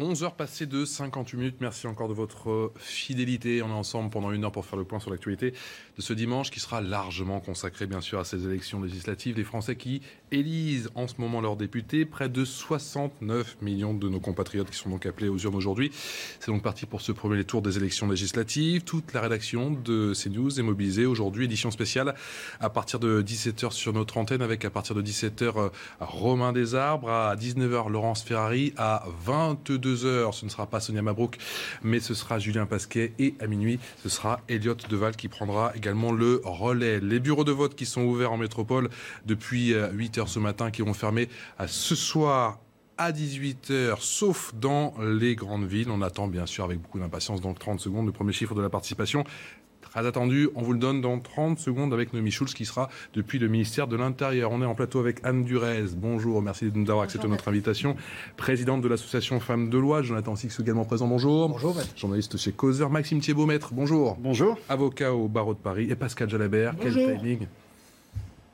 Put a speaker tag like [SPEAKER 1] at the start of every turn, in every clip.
[SPEAKER 1] 11 heures passées de 58 minutes. Merci encore de votre fidélité. On est ensemble pendant une heure pour faire le point sur l'actualité de ce dimanche qui sera largement consacré bien sûr à ces élections législatives. Les Français qui élisent en ce moment leurs députés, près de 69 millions de nos compatriotes qui sont donc appelés aux urnes aujourd'hui. C'est donc parti pour ce premier tour des élections législatives. Toute la rédaction de CNews est mobilisée aujourd'hui. Édition spéciale à partir de 17h sur notre antenne avec à partir de 17h Romain Desarbres, à 19h Laurence Ferrari, à 22 heures, ce ne sera pas Sonia Mabrouk, mais ce sera Julien Pasquet. Et à minuit, ce sera Elliot Deval qui prendra également le relais. Les bureaux de vote qui sont ouverts en métropole depuis 8 heures ce matin, qui vont fermer ce soir à 18h, sauf dans les grandes villes. On attend bien sûr avec beaucoup d'impatience dans 30 secondes le premier chiffre de la participation. Très attendu, on vous le donne dans 30 secondes avec Noémie Schulz qui sera depuis le ministère de l'Intérieur. On est en plateau avec Anne Durez. Bonjour, merci de nous avoir accepté notre invitation. Présidente de l'association Femmes de Loi, Jonathan Six également présent. Bonjour.
[SPEAKER 2] Bonjour.
[SPEAKER 1] Journaliste chez Causeur, Maxime Thiebaud-Maître. Bonjour.
[SPEAKER 2] Bonjour.
[SPEAKER 1] Avocat au barreau de Paris et Pascal Jalabert.
[SPEAKER 2] Bonjour.
[SPEAKER 1] Quel timing.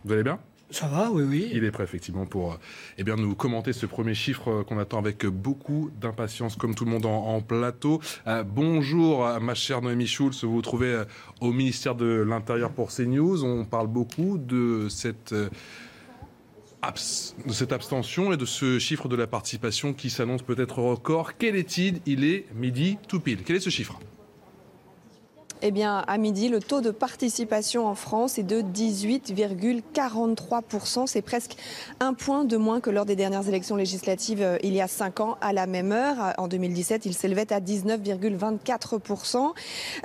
[SPEAKER 1] Vous allez bien?
[SPEAKER 2] Ça va, oui, oui.
[SPEAKER 1] il est prêt effectivement pour euh, eh bien, nous commenter ce premier chiffre euh, qu'on attend avec beaucoup d'impatience, comme tout le monde en, plateau. Euh, bonjour, ma chère Noémie Schulz. Vous vous trouvez au ministère de l'Intérieur pour CNews. On parle beaucoup de cette, de cette abstention et de ce chiffre de la participation qui s'annonce peut-être record. Quel est-il? Il est midi tout pile. Quel est ce chiffre?
[SPEAKER 3] Eh bien, à midi, le taux de participation en France est de 18,43%. C'est presque un point de moins que lors des dernières élections législatives euh, il y a cinq ans. À la même heure, en 2017, il s'élevait à 19,24%.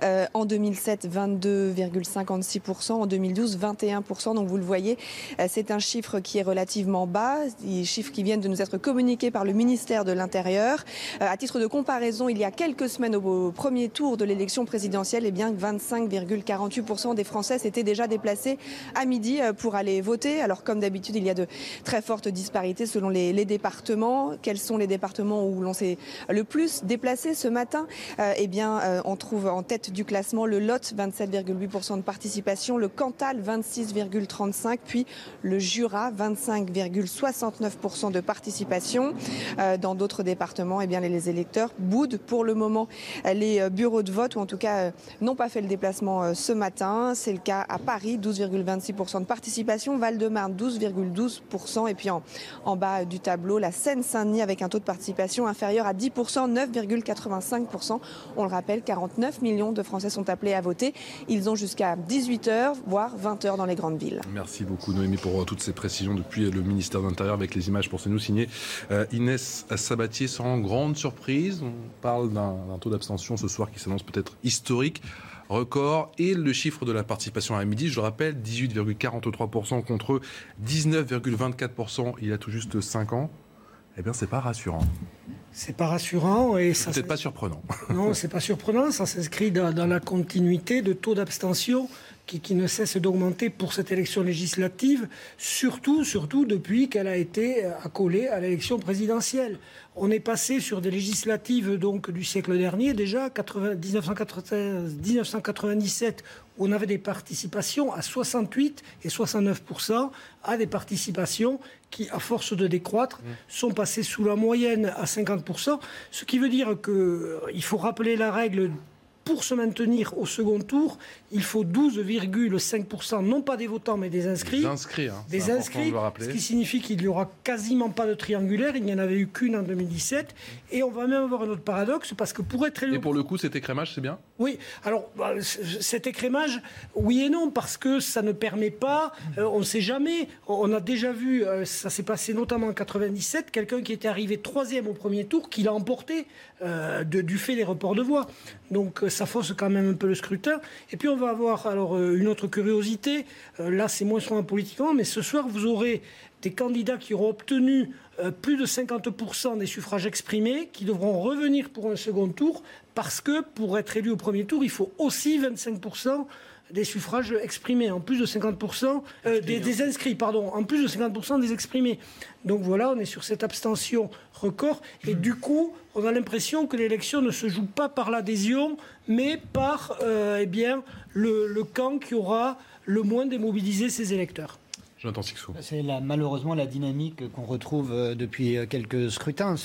[SPEAKER 3] Euh, en 2007, 22,56%. En 2012, 21%. Donc, vous le voyez, euh, c'est un chiffre qui est relativement bas. Des chiffres qui viennent de nous être communiqués par le ministère de l'Intérieur. À titre de comparaison, il y a quelques semaines au premier tour de l'élection présidentielle, eh bien, 25,48% des Français s'étaient déjà déplacés à midi euh, pour aller voter. Alors, comme d'habitude, il y a de très fortes disparités selon les, départements. Quels sont les départements où l'on s'est le plus déplacé ce matin? Euh, Eh bien, euh, on trouve en tête du classement le Lot, 27,8% de participation, le Cantal, 26,35%, puis le Jura, 25,69% de participation. Dans d'autres départements, eh bien, les, électeurs boudent pour le moment les bureaux de vote, ou en tout cas euh, n'ont pas fait le déplacement euh, ce matin. C'est le cas à Paris, 12,26% de participation, Val-de-Marne, 12,12%, et puis en, bas du tableau, la Seine-Saint-Denis avec un taux de participation inférieur à 10%, 9,85%. On le rappelle, 49 millions de Français sont appelés à voter. Ils ont jusqu'à 18h, voire 20h dans les grandes villes.
[SPEAKER 1] Merci beaucoup Noémie pour euh, toutes ces précisions depuis le ministère de l'Intérieur avec les images pour nous signer euh, Inès Sabatier sans grande surprise. On parle d'un taux d'abstention ce soir qui s'annonce peut-être historique. Record et le chiffre de la participation à midi, je le rappelle, 18,43% contre 19,24% il y a tout juste 5 ans. Eh bien, c'est pas rassurant.
[SPEAKER 2] C'est pas rassurant et ça.
[SPEAKER 1] Peut-être pas surprenant.
[SPEAKER 2] Non, c'est pas surprenant. Ça s'inscrit dans, dans la continuité de taux d'abstention qui, qui ne cesse d'augmenter pour cette élection législative, surtout, surtout depuis qu'elle a été euh, accolée à l'élection présidentielle. On est passé sur des législatives donc du siècle dernier déjà, 80 1995, 1997, où on avait des participations à 68 et 69% à des participations qui, à force de décroître, sont passées sous la moyenne à 50% ce qui veut dire qu'il faut rappeler la règle pour se maintenir au second tour, il faut 12,5%, non pas des votants, mais des inscrits.
[SPEAKER 1] Des inscrits, hein,
[SPEAKER 2] Des
[SPEAKER 1] de
[SPEAKER 2] inscrits, ce qui signifie qu'il n'y aura quasiment pas de triangulaire. Il n'y en avait eu qu'une en 2017. Et on va même avoir un autre paradoxe, parce que pour être élu...
[SPEAKER 1] Et pour le coup, cet écrémage, c'est bien?
[SPEAKER 2] Oui, alors bah, cet écrémage, oui et non, parce que ça ne permet pas, euh, on ne sait jamais, on a déjà vu, euh, ça s'est passé notamment en 97, quelqu'un qui était arrivé troisième au premier tour, qui l'a emporté euh, de- du fait des reports de voix. Donc ça ça fausse quand même un peu le scrutin. Et puis on va avoir alors une autre curiosité. là, c'est moins souvent politiquement, mais ce soir, vous aurez des candidats qui auront obtenu plus de 50% des suffrages exprimés, qui devront revenir pour un second tour, parce que pour être élu au premier tour, il faut aussi 25% des suffrages exprimés, en plus de 50% euh, des, inscrits, pardon, en plus de 50% des exprimés. Donc voilà, on est sur cette abstention record. Et du coup, on a l'impression que l'élection ne se joue pas par l'adhésion, mais par euh, eh bien, le, le camp qui aura le moins démobilisé ses électeurs.
[SPEAKER 4] C'est malheureusement la dynamique qu'on retrouve euh, depuis euh, quelques scrutins.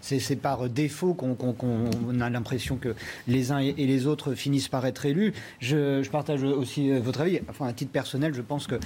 [SPEAKER 4] C'est par défaut qu'on a l'impression que les uns et les autres finissent par être élus. Je, partage aussi euh, votre avis. Enfin, à titre personnel, je pense que,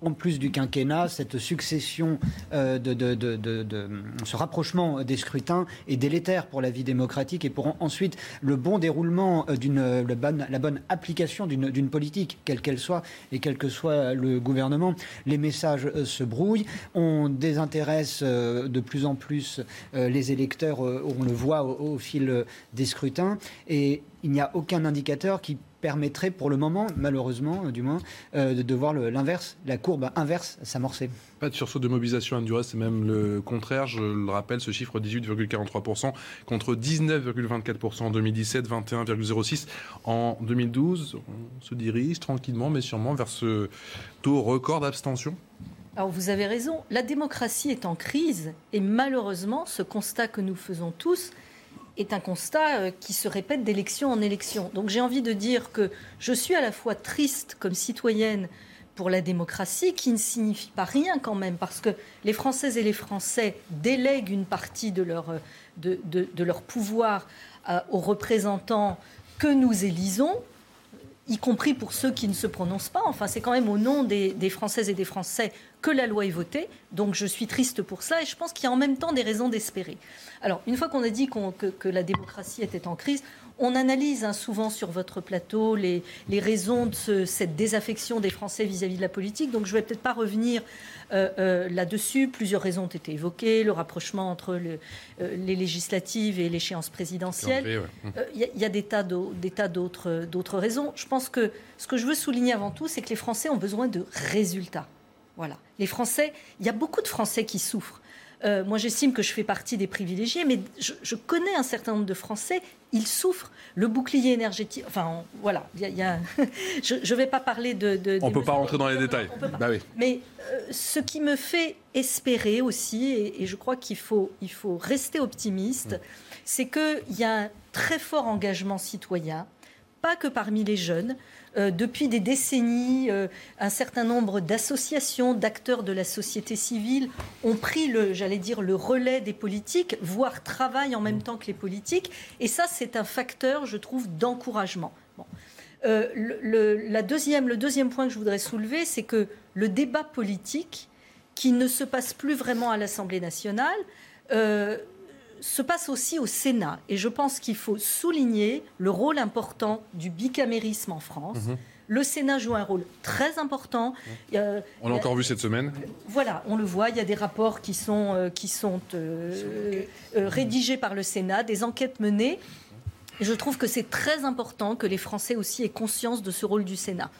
[SPEAKER 4] en plus du quinquennat, cette succession de, ce rapprochement des scrutins est délétère pour la vie démocratique et pour ensuite le bon déroulement d'une la bonne application d'une politique, quelle qu'elle soit et quel que soit le gouvernement les messages euh, se brouillent, on désintéresse euh, de plus en plus euh, les électeurs, on le voit au, fil des scrutins, et il n'y a aucun indicateur qui permettrait pour le moment, malheureusement du moins, de, voir l'inverse, la courbe inverse s'amorcer.
[SPEAKER 1] Pas de sursaut de mobilisation, reste, c'est même le contraire. Je le rappelle, ce chiffre 18,43% contre 19,24% en 2017, 21,06% en 2012. On se dirige tranquillement, mais sûrement vers ce taux record d'abstention
[SPEAKER 5] alors vous avez raison, la démocratie est en crise et malheureusement ce constat que nous faisons tous est un constat euh, qui se répète d'élection en élection. Donc j'ai envie de dire que je suis à la fois triste comme citoyenne pour la démocratie, qui ne signifie pas rien quand même, parce que les Françaises et les Français délèguent une partie de leur, de, de, leur pouvoir euh, aux représentants que nous élisons, y compris pour ceux qui ne se prononcent pas. Enfin, c'est quand même au nom des, des, Françaises et des Français que la loi est votée. Donc je suis triste pour ça et je pense qu'il y a en même temps des raisons d'espérer. Alors, une fois qu'on a dit que, que, la démocratie était en crise, on analyse hein, souvent sur votre plateau les, raisons de cette désaffection des Français vis-à-vis de la politique. Donc je ne vais peut-être pas revenir euh, euh, là-dessus. Plusieurs raisons ont été évoquées. Le rapprochement entre euh, les législatives et l'échéance présidentielle. Il y, a des tas d'autres raisons. Je pense que ce que je veux souligner avant tout, c'est que les Français ont besoin de résultats. Voilà. Les Français, il y a beaucoup de Français qui souffrent. Moi, j'estime que je fais partie des privilégiés, mais je, connais un certain nombre de Français ils souffrent. Le bouclier énergétique, enfin voilà, y a, je ne vais pas parler de...
[SPEAKER 1] on ne peut pas rentrer dans les détails. Bah
[SPEAKER 5] Mais euh, ce qui me fait espérer aussi, et, je crois qu'il faut, il faut rester optimiste, c'est qu'il y a un très fort engagement citoyen, pas que parmi les jeunes, euh, depuis des décennies, euh, un certain nombre d'associations, d'acteurs de la société civile ont pris le, j'allais dire, le relais des politiques, voire travaillent en même temps que les politiques. Et ça, c'est un facteur, je trouve, d'encouragement. Euh, le, la deuxième, le deuxième point que je voudrais soulever, c'est que le débat politique, qui ne se passe plus vraiment à l'Assemblée nationale, se passe aussi au Sénat. Et je pense qu'il faut souligner le rôle important du bicamérisme en France. Mhm. Le Sénat joue un rôle très important.
[SPEAKER 1] on l'a encore vu cette semaine.
[SPEAKER 5] Voilà, on le voit. Il y a des rapports qui sont, euh, qui sont euh, euh, rédigés par le Sénat, des enquêtes menées. Et je trouve que c'est très important que les Français aussi aient conscience de ce rôle du Sénat.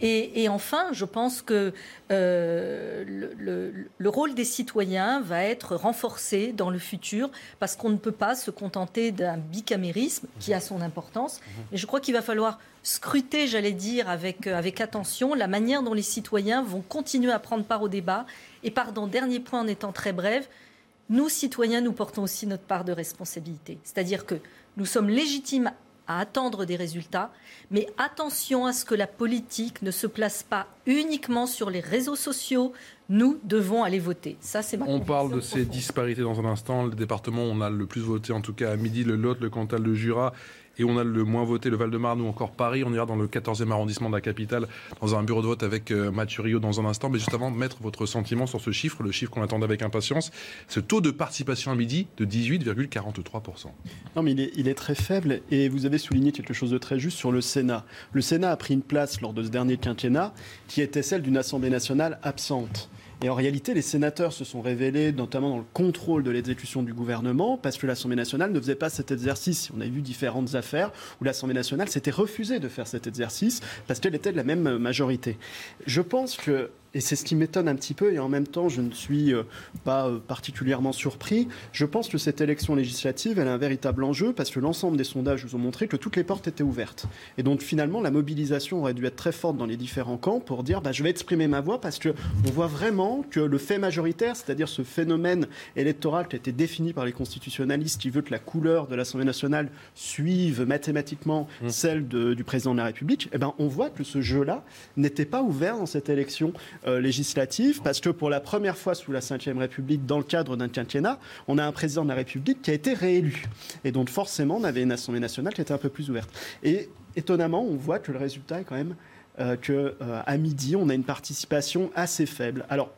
[SPEAKER 5] Et, enfin, je pense que euh, le, rôle des citoyens va être renforcé dans le futur parce qu'on ne peut pas se contenter d'un bicamérisme qui a son importance. Et je crois qu'il va falloir scruter, j'allais dire, avec, euh, avec attention la manière dont les citoyens vont continuer à prendre part au débat. Et pardon, dernier point en étant très bref, nous, citoyens, nous portons aussi notre part de responsabilité. C'est-à-dire que nous sommes légitimes à attendre des résultats, mais attention à ce que la politique ne se place pas uniquement sur les réseaux sociaux. Nous devons aller voter. Ça, c'est
[SPEAKER 1] On parle de ces disparités dans un instant. Le département, on a le plus voté, en tout cas à midi, le Lot, le Cantal, le Jura et on a le moins voté, le Val-de-Marne ou encore Paris. On ira dans le 14e arrondissement de la capitale, dans un bureau de vote avec euh, Mathieu Rio dans un instant. Mais juste avant, mettre votre sentiment sur ce chiffre, le chiffre qu'on attendait avec impatience, ce taux de participation à midi de 18,43%.
[SPEAKER 6] Non, mais il est, il est très faible et vous avez souligné quelque chose de très juste sur le Sénat. Le Sénat a pris une place lors de ce dernier quinquennat qui était celle d'une Assemblée nationale absente. Et en réalité, les sénateurs se sont révélés, notamment dans le contrôle de l'exécution du gouvernement, parce que l'Assemblée nationale ne faisait pas cet exercice. On a vu différentes affaires où l'Assemblée nationale s'était refusée de faire cet exercice parce qu'elle était de la même majorité. Je pense que et c'est ce qui m'étonne un petit peu, et en même temps, je ne suis euh, pas euh, particulièrement surpris. Je pense que cette élection législative, elle a un véritable enjeu, parce que l'ensemble des sondages nous ont montré que toutes les portes étaient ouvertes. Et donc, finalement, la mobilisation aurait dû être très forte dans les différents camps pour dire, bah, je vais exprimer ma voix, parce qu'on voit vraiment que le fait majoritaire, c'est-à-dire ce phénomène électoral qui a été défini par les constitutionnalistes, qui veut que la couleur de l'Assemblée nationale suive mathématiquement mmh. celle du président de la République, eh ben, on voit que ce jeu-là n'était pas ouvert dans cette élection euh, législative, parce que pour la première fois sous la Ve République, dans le cadre d'un quinquennat, on a un président de la République qui a été réélu. Et donc forcément, on avait une Assemblée nationale qui était un peu plus ouverte. Et étonnamment, on voit que le résultat est quand même euh, qu'à euh, midi, on a une participation assez faible. Alors,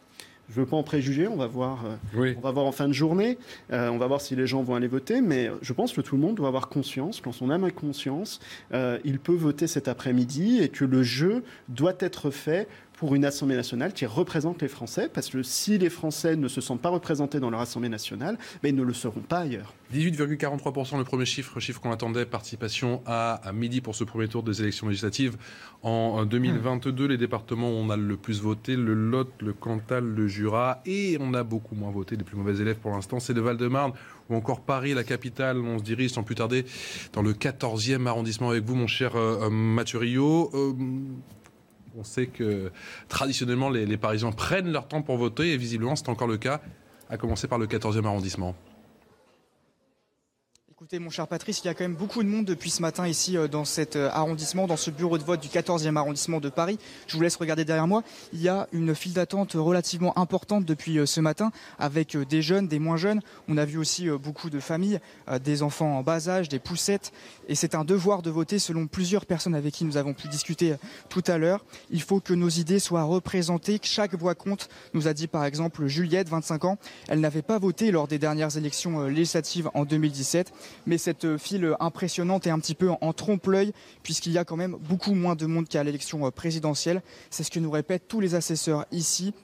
[SPEAKER 6] je ne veux pas en préjuger, on va voir, euh, on va voir en fin de journée, euh, on va voir si les gens vont aller voter, mais je pense que tout le monde doit avoir conscience, quand on a ma conscience, euh, il peut voter cet après-midi et que le jeu doit être fait pour une Assemblée nationale qui représente les Français, parce que si les Français ne se sentent pas représentés dans leur Assemblée nationale, ben, ils ne le seront pas ailleurs.
[SPEAKER 1] 18,43% le premier chiffre, chiffre qu'on attendait, participation à, midi pour ce premier tour des élections législatives en 2022. Les départements où on a le plus voté, le Lot, le Cantal, le Jura, et on a beaucoup moins voté, les plus mauvais élèves pour l'instant, c'est le Val-de-Marne ou encore Paris, la capitale. On se dirige sans plus tarder dans le 14e arrondissement avec vous, mon cher euh, Mathieu Rio. Euh, on sait que traditionnellement, les, Parisiens prennent leur temps pour voter et visiblement, c'est encore le cas, à commencer par le 14e arrondissement.
[SPEAKER 7] Écoutez, mon cher Patrice, il y a quand même beaucoup de monde depuis ce matin ici euh, dans cet euh, arrondissement, dans ce bureau de vote du 14e arrondissement de Paris. Je vous laisse regarder derrière moi. Il y a une file d'attente relativement importante depuis euh, ce matin avec des jeunes, des moins jeunes. On a vu aussi beaucoup de familles, des enfants en bas âge, des poussettes. Et c'est un devoir de voter selon plusieurs personnes avec qui nous avons pu discuter tout à l'heure. Il faut que nos idées soient représentées, que chaque voix compte, nous a dit par exemple Juliette, 25 ans. Elle n'avait pas voté lors des dernières élections législatives en 2017 mais cette file impressionnante est un petit peu en trompe-l'œil puisqu'il y a quand même beaucoup moins de monde qu'à l'élection euh, présidentielle. C'est ce que nous répètent tous les assesseurs ici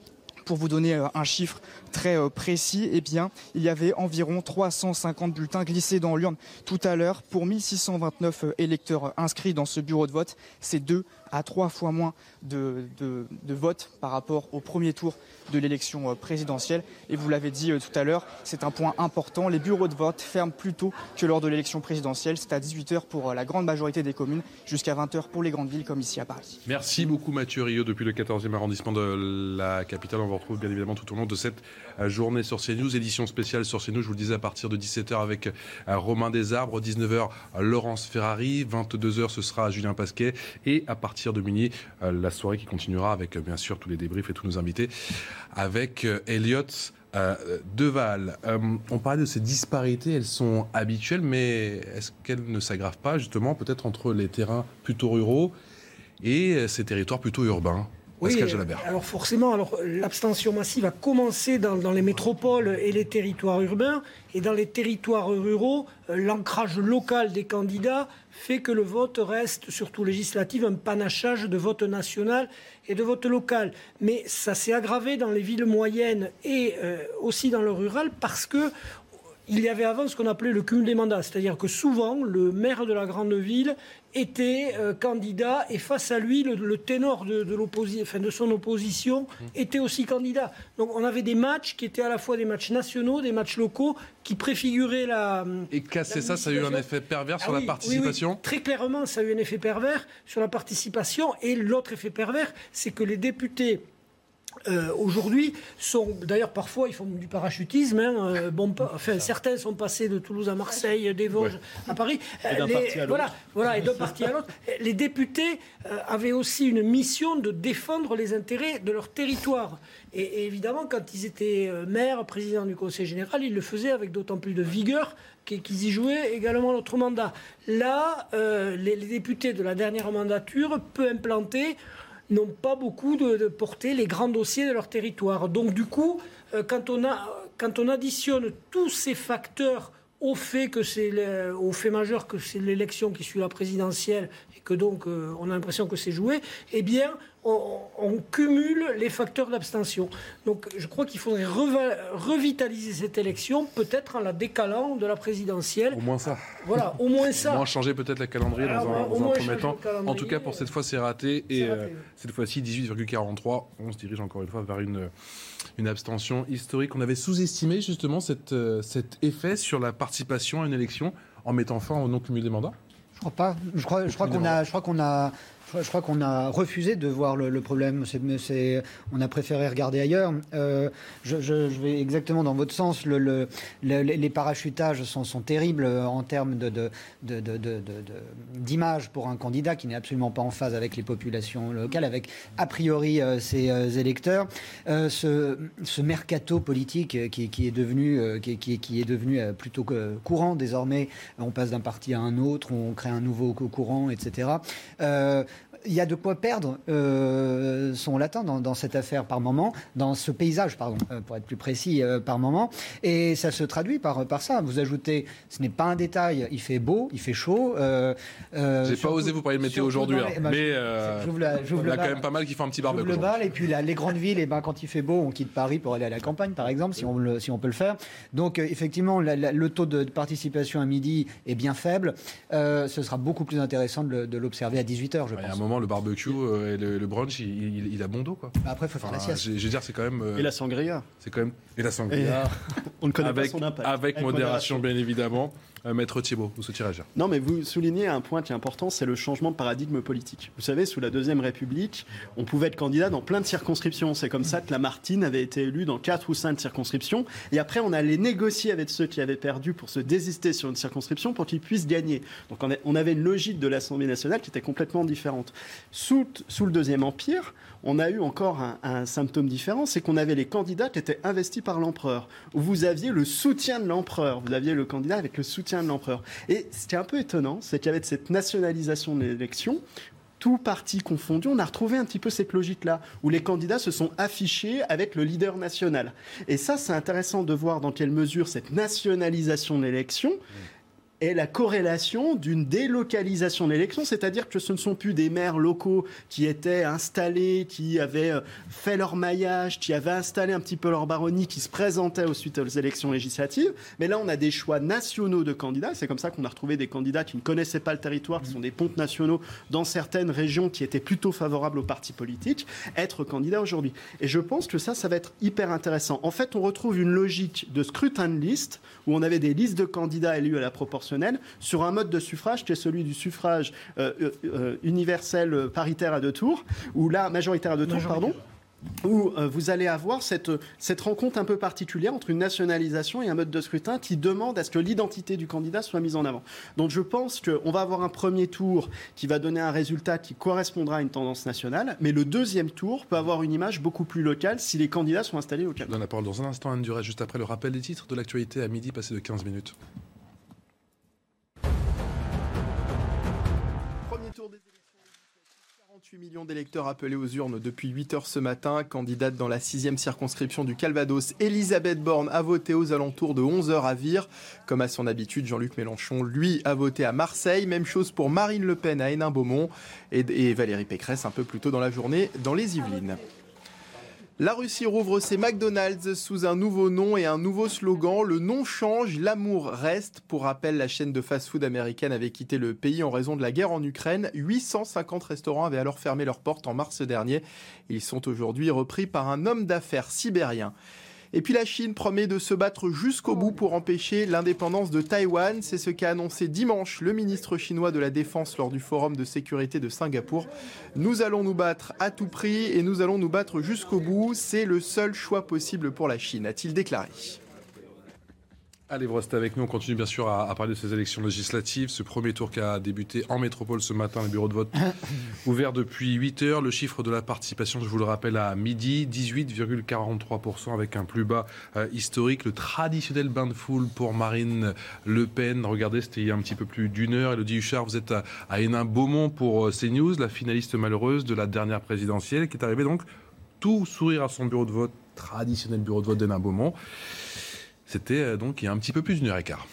[SPEAKER 7] pour vous donner euh, un chiffre très euh, précis, eh bien, il y avait environ 350 bulletins glissés dans l'urne tout à l'heure pour 1629 électeurs inscrits dans ce bureau de vote. C'est deux à trois fois moins de, de, votes par rapport au premier tour de l'élection euh, présidentielle. Et vous l'avez dit euh, tout à l'heure, c'est un point important. Les bureaux de vote ferment plus tôt que lors de l'élection présidentielle. C'est à 18h pour euh, la grande majorité des communes, jusqu'à 20h pour les grandes villes comme ici à Paris.
[SPEAKER 1] Merci beaucoup Mathieu Rio depuis le 14e arrondissement de la capitale. On vous retrouve bien évidemment tout au long de cette journée sur CNews, édition spéciale sur CNews, je vous le disais à partir de 17h avec Romain Desarbres, 19h Laurence Ferrari, 22h ce sera Julien Pasquet et à partir de minuit, euh, la soirée qui continuera avec euh, bien sûr tous les débriefs et tous nos invités, avec euh, Elliot Deval. on parlait de ces disparités, elles sont habituelles, mais est-ce qu'elles ne s'aggravent pas justement peut-être entre les terrains plutôt ruraux et ces territoires plutôt urbains?
[SPEAKER 2] Oui, alors forcément, alors l'abstention massive a commencé dans, les métropoles et les territoires urbains, et dans les territoires ruraux, euh, l'ancrage local des candidats fait que le vote reste, surtout législatif, un panachage de vote national et de vote local. Mais ça s'est aggravé dans les villes moyennes et euh, aussi dans le rural parce que il y avait avant ce qu'on appelait le cumul des mandats, c'est-à-dire que souvent le maire de la grande ville était euh, candidat et face à lui le, ténor de, de, de son opposition mmh. était aussi candidat. Donc on avait des matchs qui étaient à la fois des matchs nationaux, des matchs locaux qui préfiguraient la.
[SPEAKER 1] Et casser ça, ça a eu un effet pervers sur ah la participation
[SPEAKER 2] Très clairement, ça a eu un effet pervers sur la participation. Et l'autre effet pervers, c'est que les députés euh, aujourd'hui sont d'ailleurs parfois ils font du parachutisme. Hein, euh, bon, enfin, certains sont passés de Toulouse à Marseille, des Vosges à Paris.
[SPEAKER 6] Et
[SPEAKER 2] voilà, voilà, et d'un parti à l'autre. Les députés euh, avaient aussi une mission de défendre les intérêts de leur territoire. Et, évidemment, quand ils étaient maires, président du Conseil général, ils le faisaient avec d'autant plus de vigueur qu'ils y jouaient également notre mandat. Là, les, les députés de la dernière mandature, peu implantés, n'ont pas beaucoup de, porté les grands dossiers de leur territoire. Donc du coup, euh, quand on, additionne tous ces facteurs au fait que c'est majeur que c'est l'élection qui suit la présidentielle et que donc euh, on a l'impression que c'est joué, eh bien on, cumule les facteurs d'abstention. Donc je crois qu'il faudrait revitaliser cette élection, peut-être en la décalant de la présidentielle.
[SPEAKER 1] Au moins ça.
[SPEAKER 2] Voilà, au moins ça.
[SPEAKER 1] Au moins changer peut-être la calendrier dans, un, premier temps. En tout cas, pour cette fois, c'est raté. Et euh, cette fois-ci, 18,43. On se dirige encore une fois vers une, une abstention historique. On avait sous-estimé justement cette, euh, cet effet sur la participation à une élection en mettant fin au non-cumul des mandats?
[SPEAKER 4] Je crois pas. Je crois, je crois qu'on a, je crois qu'on a je crois qu'on a refusé de voir le, problème. on a préféré regarder ailleurs. Euh, je, vais exactement dans votre sens. Le, les parachutages sont, terribles en termes d'image pour un candidat qui n'est absolument pas en phase avec les populations locales, avec a priori euh, ses euh, électeurs. ce, mercato politique qui, est devenu, qui, est devenu plutôt courant désormais. On passe d'un parti à un autre, on crée un nouveau courant, etc il y a de quoi perdre euh, son latin dans, cette affaire par moment, dans ce paysage, pardon, euh, pour être plus précis, euh, par moment. Et ça se traduit par, par ça. Vous ajoutez, ce n'est pas un détail, il fait beau, il fait chaud.
[SPEAKER 1] J'ai pas osé vous parler de météo aujourd'hui, hein, mais il y a quand même pas mal qui font un petit barbecue.
[SPEAKER 4] le bal, et puis les grandes villes, et eh ben, quand il fait beau, on quitte Paris pour aller à la campagne, par exemple, si on, le, si on peut le faire. Donc, effectivement, le taux de, participation à midi est bien faible. ce sera beaucoup plus intéressant de l'observer à 18h, je pense
[SPEAKER 1] le barbecue euh, et le, brunch, il, a bon dos, quoi.
[SPEAKER 4] Bah, après, il faut faire la sieste.
[SPEAKER 1] Je, veux dire, c'est quand même.
[SPEAKER 6] Euh, et la sangria.
[SPEAKER 1] C'est quand même. Et la sangria.
[SPEAKER 6] On ne connaît
[SPEAKER 1] avec,
[SPEAKER 6] pas son impact.
[SPEAKER 1] Avec, modération, bien évidemment. Euh, Maître Thibault, vous réagir
[SPEAKER 6] Non, mais vous soulignez un point qui est important, c'est le changement de paradigme politique. Vous savez, sous la Deuxième République, on pouvait être candidat dans plein de circonscriptions. C'est comme ça que Lamartine avait été élu dans quatre ou cinq circonscriptions. Et après, on allait négocier avec ceux qui avaient perdu pour se désister sur une circonscription pour qu'ils puissent gagner. Donc on avait une logique de l'Assemblée nationale qui était complètement différente. Sous, le Deuxième Empire, on a eu encore un, symptôme différent, c'est qu'on avait les candidats qui étaient investis par l'empereur. Vous aviez le soutien de l'empereur, vous aviez le candidat avec le soutien de l'empereur. Et ce qui est un peu étonnant, c'est avait cette nationalisation de l'élection tout parti confondu, on a retrouvé un petit peu cette logique-là, où les candidats se sont affichés avec le leader national. Et ça, c'est intéressant de voir dans quelle mesure cette nationalisation de l'élection est la corrélation d'une délocalisation de l'élection, c'est-à-dire que ce ne sont plus des maires locaux qui étaient installés, qui avaient euh, fait leur maillage, qui avaient installé un petit peu leur baronnie, qui se présentaient suite aux élections législatives, mais là on a des choix nationaux de candidats, c'est comme ça qu'on a retrouvé des candidats qui ne connaissaient pas le territoire, qui sont des pontes nationaux dans certaines régions qui étaient plutôt favorables aux partis politiques, être candidats aujourd'hui. Et je pense que ça, ça va être hyper intéressant. En fait, on retrouve une logique de scrutin de liste, où on avait des listes de candidats élus à la proportion sur un mode de suffrage qui est celui du suffrage euh, euh, euh, universel paritaire à deux tours, ou là majoritaire à deux tours, pardon où vous allez avoir cette, cette rencontre un peu particulière entre une nationalisation et un mode de scrutin qui demande à ce que l'identité du candidat soit mise en avant. Donc je pense qu'on va avoir un premier tour qui va donner un résultat qui correspondra à une tendance nationale, mais le deuxième tour peut avoir une image beaucoup plus locale si les candidats sont installés localement.
[SPEAKER 1] Je donne la parole dans un instant, Anne Duret, juste après le rappel des titres de l'actualité à midi passé de 15 minutes.
[SPEAKER 8] 48 millions d'électeurs appelés aux urnes depuis 8 heures ce matin. Candidate dans la 6 circonscription du Calvados, Elisabeth Borne a voté aux alentours de 11 heures à Vire. Comme à son habitude, Jean-Luc Mélenchon, lui, a voté à Marseille. Même chose pour Marine Le Pen à Hénin-Beaumont et Valérie Pécresse un peu plus tôt dans la journée dans les Yvelines. La Russie rouvre ses McDonald's sous un nouveau nom et un nouveau slogan. Le nom change, l'amour reste. Pour rappel, la chaîne de fast-food américaine avait quitté le pays en raison de la guerre en Ukraine. 850 restaurants avaient alors fermé leurs portes en mars dernier. Ils sont aujourd'hui repris par un homme d'affaires sibérien. Et puis la Chine promet de se battre jusqu'au bout pour empêcher l'indépendance de Taïwan. C'est ce qu'a annoncé dimanche le ministre chinois de la Défense lors du forum de sécurité de Singapour. Nous allons nous battre à tout prix et nous allons nous battre jusqu'au bout. C'est le seul choix possible pour la Chine, a-t-il déclaré.
[SPEAKER 1] Allez, vous restez avec nous. On continue bien sûr à, parler de ces élections législatives. Ce premier tour qui a débuté en métropole ce matin, les bureaux de vote ouverts depuis 8 heures. Le chiffre de la participation, je vous le rappelle, à midi, 18,43% avec un plus bas euh, historique. Le traditionnel bain de foule pour Marine Le Pen. Regardez, c'était il y a un petit peu plus d'une heure. Elodie Huchard, vous êtes à, Hénin-Beaumont pour euh, CNews, la finaliste malheureuse de la dernière présidentielle qui est arrivée donc tout sourire à son bureau de vote, traditionnel bureau de vote d'Hénin-Beaumont. C'était euh, donc un petit peu plus d'une heure et quart.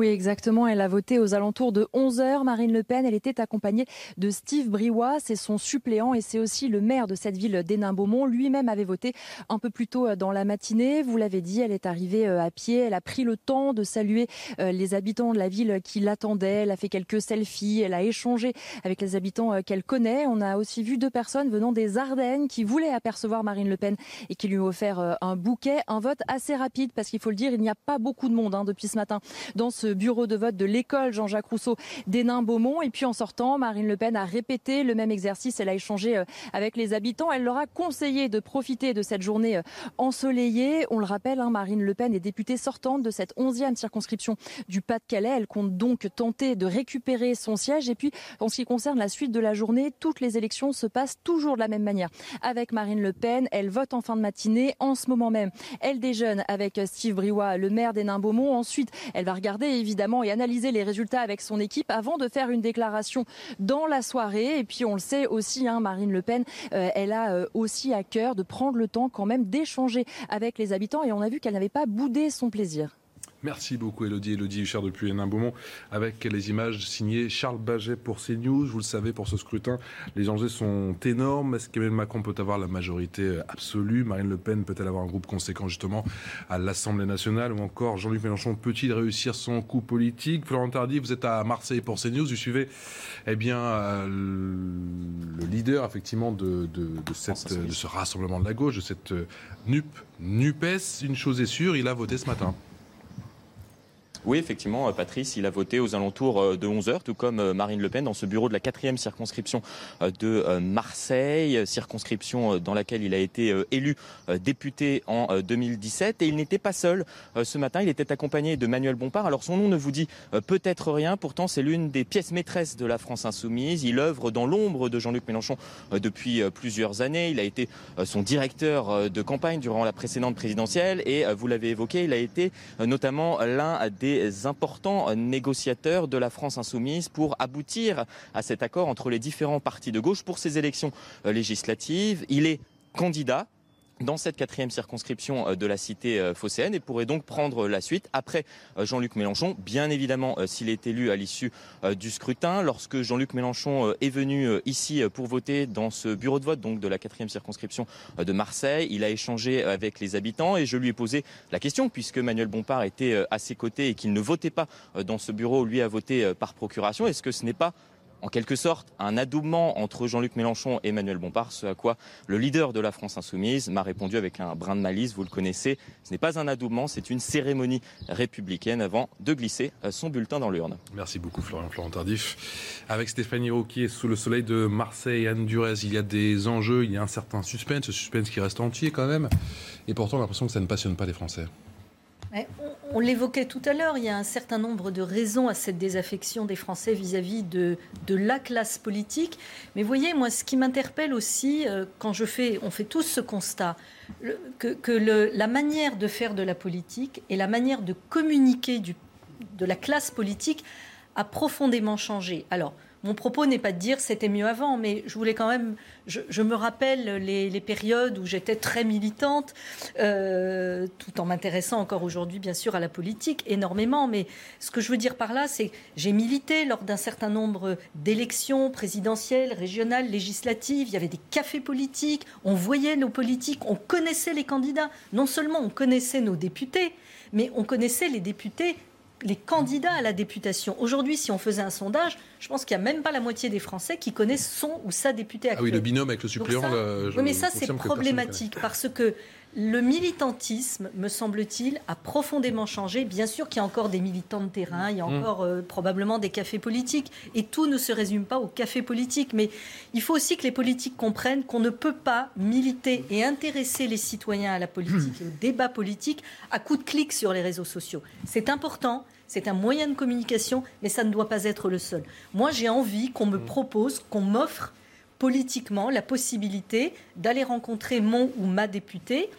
[SPEAKER 9] Oui, exactement. Elle a voté aux alentours de 11h. Marine Le Pen, elle était accompagnée de Steve Briouat, c'est son suppléant et c'est aussi le maire de cette ville d'Hénin-Beaumont. Lui-même avait voté un peu plus tôt dans la matinée. Vous l'avez dit, elle est arrivée euh, à pied. Elle a pris le temps de saluer euh, les habitants de la ville qui l'attendaient. Elle a fait quelques selfies. Elle a échangé avec les habitants euh, qu'elle connaît. On a aussi vu deux personnes venant des Ardennes qui voulaient apercevoir Marine Le Pen et qui lui ont offert un bouquet. Un vote assez rapide parce qu'il faut le dire, il n'y a pas beaucoup de monde hein, depuis ce matin dans ce bureau de vote de l'école Jean-Jacques Rousseau d'Hénin-Beaumont. Et puis en sortant, Marine Le Pen a répété le même exercice. Elle a échangé euh, avec les habitants. Elle leur a conseillé de profiter de cette journée euh, ensoleillée. On le rappelle, hein, Marine Le Pen est députée sortante de cette 11e circonscription du Pas-de-Calais. Elle compte donc tenter de récupérer son siège. Et puis, en ce qui concerne la suite de la journée, toutes les élections se passent toujours de la même manière. Avec Marine Le Pen, elle vote en fin de matinée. En ce moment même, elle déjeune avec Steve Briouat, le maire d'Hénin-Beaumont. Ensuite, elle va regarder évidemment et analyser les résultats avec son équipe avant de faire une déclaration dans la soirée. Et puis on le sait aussi, hein, Marine Le Pen, euh, elle a euh, aussi à cœur de prendre le temps quand même d'échanger avec les habitants et on a vu qu'elle n'avait pas boudé son plaisir.
[SPEAKER 1] Merci beaucoup Elodie, Elodie Huchard depuis Hénin-Beaumont, avec les images signées Charles Baget pour CNews. Vous le savez, pour ce scrutin, les enjeux sont énormes. Est-ce qu'Emmanuel Macron peut avoir la majorité absolue? Marine Le Pen peut-elle avoir un groupe conséquent justement à l'Assemblée nationale? Ou encore Jean-Luc Mélenchon peut-il réussir son coup politique? Florent Tardy, vous êtes à Marseille pour CNews, vous suivez eh bien, euh, le leader effectivement de, de, ce rassemblement de la gauche, de cette euh, NUP, NUPES. Une chose est sûre, il a voté ce matin.
[SPEAKER 10] Oui, effectivement, euh, Patrice, il a voté aux alentours euh, de 11h, tout comme euh, Marine Le Pen, dans ce bureau de la quatrième circonscription de Marseille, circonscription dans laquelle il a été élu député en 2017. Et il n'était pas seul ce matin, il était accompagné de Manuel Bompard. Alors son nom ne vous dit peut-être rien, pourtant c'est l'une des pièces maîtresses de la France insoumise. Il œuvre dans l'ombre de Jean-Luc Mélenchon depuis plusieurs années. Il a été son directeur de campagne durant la précédente présidentielle et vous l'avez évoqué, il a été notamment l'un des importants négociateurs de la France insoumise pour aboutir à cet accord entre les différents partis de gauche pour ces élections euh, législatives. Il est candidat dans cette quatrième circonscription euh, de la cité euh, phocéenne et pourrait donc prendre la suite après euh, Jean-Luc Mélenchon, bien évidemment s'il est élu à l'issue du scrutin. Lorsque Jean-Luc Mélenchon est venu ici pour voter dans ce bureau de vote donc de la quatrième circonscription de Marseille, il a échangé avec les habitants et je lui ai posé la question puisque Manuel Bompard était à ses côtés et qu'il ne votait pas dans ce bureau, lui a voté par procuration. Est-ce que ce n'est pas en quelque sorte un adoubement entre Jean-Luc Mélenchon et Emmanuel Bompard, ce à quoi le leader de la France insoumise m'a répondu avec un brin de malice, vous le connaissez, ce n'est pas un adoubement, c'est une cérémonie républicaine avant de glisser son bulletin dans l'urne.
[SPEAKER 1] Merci beaucoup Florian Florent Tardif. Avec Stéphanie Rouquier sous le soleil de Marseille, Anne Durez, il y a des enjeux, il y a un certain suspense, ce suspense qui reste entier quand même, et pourtant on a l'impression que ça ne passionne pas les Français.
[SPEAKER 5] On, l'évoquait tout à l'heure, il y a un certain nombre de raisons à cette désaffection des Français vis-à-vis de, la classe politique. Mais voyez, moi, ce qui m'interpelle aussi, euh, quand je fais, on fait tous ce constat, que, la manière de faire de la politique et la manière de communiquer de la classe politique a profondément changé. Alors, mon propos n'est pas de dire c'était mieux avant, mais je voulais quand même. Je, me rappelle les, périodes où j'étais très militante, euh, tout en m'intéressant encore aujourd'hui, bien sûr, à la politique énormément. Mais ce que je veux dire par là, c'est j'ai milité lors d'un certain nombre d'élections présidentielles, régionales, législatives. Il y avait des cafés politiques, on voyait nos politiques, on connaissait les candidats. Non seulement on connaissait nos députés, mais on connaissait les députés les candidats à la députation. Aujourd'hui, si on faisait un sondage, je pense qu'il n'y a même pas la moitié des Français qui connaissent son ou sa députée actuelle.
[SPEAKER 1] Ah oui, le binôme avec le suppléant.
[SPEAKER 5] oui, mais ça, c'est problématique parce que le militantisme, me semble-t-il, a profondément changé. Bien sûr qu'il y a encore des militants de terrain, il y a mm. encore euh, probablement des cafés politiques, et tout ne se résume pas aux cafés politiques. Mais il faut aussi que les politiques comprennent qu'on ne peut pas militer et intéresser les citoyens à la politique et au débat politique à coup de clic sur les réseaux sociaux. C'est important. C'est un moyen de communication, mais ça ne doit pas être le seul. Moi, j'ai envie qu'on me mm. propose, qu'on m'offre politiquement la possibilité d'aller rencontrer mon ou ma députée